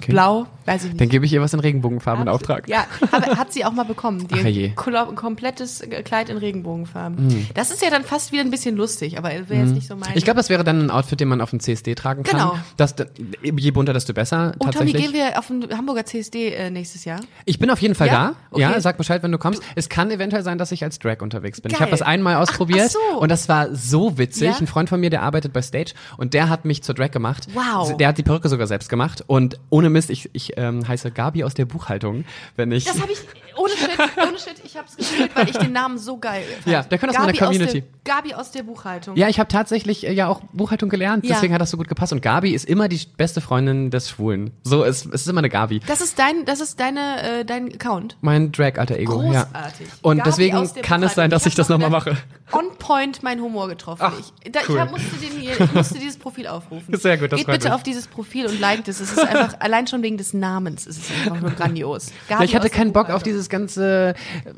Okay. blau, weiß ich nicht. Dann gebe ich ihr was in Regenbogenfarben in Auftrag. Ja, habe, hat sie auch mal bekommen. Die Ach, je. Hm. Ein komplettes Kleid in Regenbogenfarben. Das ist ja dann fast wieder ein bisschen lustig, aber wäre jetzt nicht so mein. Ich glaube, das wäre dann ein Outfit, den man auf dem CSD tragen kann. Genau. Das, je bunter, desto besser. Oh, Tommy, tatsächlich. gehen wir auf den Hamburger CSD äh, nächstes Jahr? Ich bin auf jeden Fall Ja? da. Okay. Ja, sag Bescheid, wenn du kommst. Es kann eventuell sein, dass ich als Drag unterwegs bin. Ich Geil. habe das einmal ausprobiert ach so. und das war so witzig. Ja? Ein Freund von mir, der arbeitet bei Stage und der hat mich zur Drag gemacht. Wow. Der hat die Perücke sogar selbst gemacht und ohne Mist, ich, ich ähm, heiße Gabi aus der Buchhaltung, wenn ich Das habe ich, ohne Shit, ohne Shit, ich habe es gespielt, weil ich den Namen so geil fand. Ja, der könnte aus meiner Community. Aus der, Gabi aus der Buchhaltung. Ja, ich habe tatsächlich äh, ja auch Buchhaltung gelernt, Ja. deswegen hat das so gut gepasst. Und Gabi ist immer die beste Freundin des Schwulen. So, es, es ist immer eine Gabi. Das ist dein, das ist deine, äh, dein Account. Mein Drag-alter Ego. Ja. Großartig. Und Gabi deswegen kann es sein, dass ich das hab nochmal noch mache. On point mein Humor getroffen. Ach, ich, da, cool. ich hab, musste den hier, ich musste dieses Profil aufrufen. *laughs* Sehr gut, das Geht bitte mich. auf dieses Profil und liked es. Es ist einfach, allein schon wegen des Namens ist es einfach nur grandios. Ja, Gabi ich hatte keinen Bock auf dieses ganze, äh,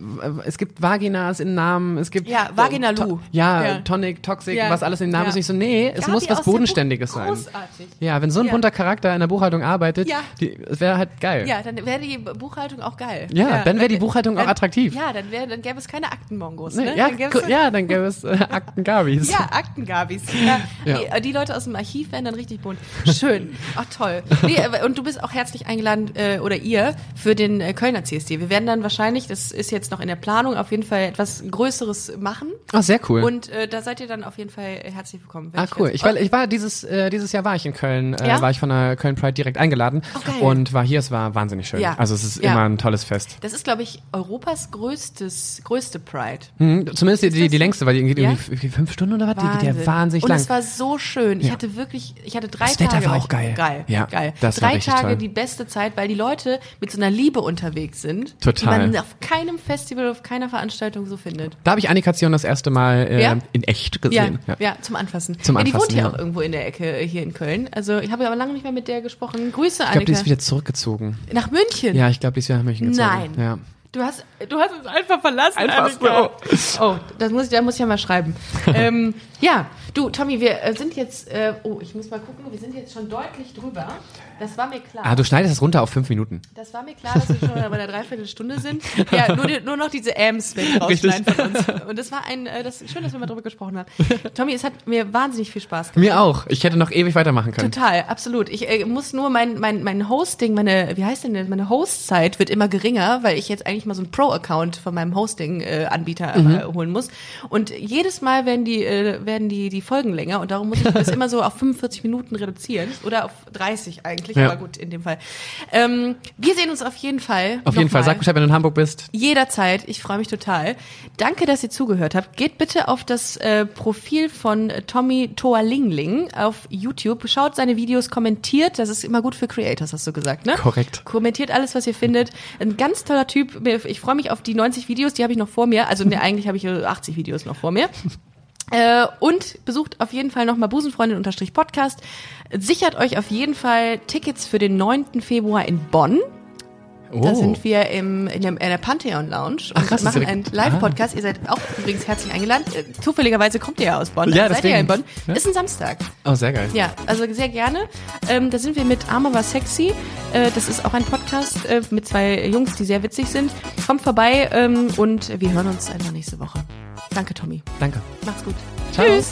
es gibt Vaginas in Namen, es gibt Ja, Vaginalu. To- ja, Ja. Tonic, Toxic, Ja. was alles in Namen Ja. ist. Ich so, nee, es Gabi muss was Bodenständiges sein. Großartig. Ja, wenn so ein bunter Charakter in der Buchhaltung arbeitet, Ja. die, es wäre halt geil. Ja, dann wäre die Buchhaltung auch geil. Ja, dann wäre die Buchhaltung auch dann, attraktiv. Ja, dann, wär, dann gäbe es keine Aktenmongos. Nee, Ne? ja, dann gäbe es ja, dann gäbe es äh, Aktengabis. Ja, Aktengabis. *laughs* Ja, Ja. Die, die Leute aus dem Archiv wären dann richtig bunt. Schön. Ach toll. Nee, und du bist auch herzlich eingeladen, äh, oder ihr, für den äh, Kölner CSD. Wir werden dann wahrscheinlich, das ist jetzt noch in der Planung, auf jeden Fall etwas Größeres machen. Ah, sehr cool. Und äh, da seid ihr dann auf jeden Fall herzlich willkommen. Ah, cool. das- Ich war, ich war dieses, äh, dieses Jahr war ich in Köln, äh, Ja? war ich von der Köln Pride direkt eingeladen Oh, geil. und war hier, es war wahnsinnig schön. Ja. Also es ist Ja. immer ein tolles Fest. Das ist, glaube ich, Europas größtes, größte Pride. Hm, zumindest die, die, das die längste, weil die geht irgendwie fünf Stunden oder was? Die geht ja Wahnsinn. wahnsinnig und lang. es war so schön. Ich hatte wirklich, ich hatte drei Das Wetter Tage. war war auch ich- geil. Geil, Ja, geil. das war drei richtig Tage toll. die beste Zeit, weil die Leute mit so einer Liebe unterwegs sind, Total. Die man auf keinem Festival, auf keiner Veranstaltung so findet. da habe ich Annikation das erste Mal äh, Ja? in echt Ja, gesehen. ja, zum Anfassen. Zum ja, die wohnt Anfassen, hier ja. auch irgendwo in der Ecke äh, hier in Köln. Also ich habe aber lange nicht mehr mit der gesprochen. Grüße, Ich glaube, Annika. die ist wieder zurückgezogen. Nach München. Ja, ich glaube, die ist wieder nach München gezogen. Nein. Ja. Du hast, du hast uns einfach verlassen. Einfach Annika. Oh, das muss da muss ich ja mal schreiben. *laughs* ähm, ja, du, Tommy, wir äh, sind jetzt, äh, oh, ich muss mal gucken, wir sind jetzt schon deutlich drüber. Das war mir klar. Ah, du schneidest das runter auf fünf Minuten. Das war mir klar, dass wir schon bei der Dreiviertelstunde sind. Ja, *laughs* nur, die, nur noch diese Ams weg rausschneiden von uns. Und das war ein, äh, das schön, dass wir mal drüber gesprochen haben. Tommy, es hat mir wahnsinnig viel Spaß gemacht. Mir auch. Ich hätte noch ewig weitermachen können. Total, absolut. Ich äh, muss nur mein, mein, mein Hosting, meine, wie heißt denn das? Meine Hostzeit wird immer geringer, weil ich jetzt eigentlich mal so einen Pro-Account von meinem Hosting-Anbieter Mhm. äh, holen muss. Und jedes Mal werden die, äh, werden die, die Folgen länger und darum muss ich das immer so auf 45 Minuten reduzieren. Oder auf 30 eigentlich, Ja. aber gut, in dem Fall. Ähm, wir sehen uns auf jeden Fall. Auf jeden Fall. nochmal. Sag Bescheid, wenn du in Hamburg bist. Jederzeit. Ich freue mich total. Danke, dass ihr zugehört habt. Geht bitte auf das äh, Profil von äh, Tommy Toalingling auf YouTube. Schaut seine Videos, kommentiert. Das ist immer gut für Creators, hast du gesagt, ne? Korrekt. Kommentiert alles, was ihr findet. Ein ganz toller Typ. Ich freue mich auf die 90 Videos, die habe ich noch vor mir. Also ne, *laughs* eigentlich habe ich äh, 80 Videos noch vor mir. Äh, und besucht auf jeden Fall nochmal Busenfreundin-Podcast. Sichert euch auf jeden Fall Tickets für den 9. Februar in Bonn. Oh. Da sind wir im, in, dem, in der Pantheon Lounge und Ach, krass, das ist machen einen Live-Podcast. Ihr seid auch übrigens herzlich eingeladen. Äh, Zufälligerweise kommt ihr ja aus Bonn. Ja, Also seid ihr ja in Bonn. Ja. Ist ein Samstag. Oh, sehr geil. Ja, also sehr gerne. Ähm, da sind wir mit Arme war sexy. Äh, das ist auch ein Podcast äh, mit zwei Jungs, die sehr witzig sind. Kommt vorbei ähm, und wir hören uns einfach nächste Woche. Danke, Tommy. Danke. Macht's gut. Ciao. Tschüss.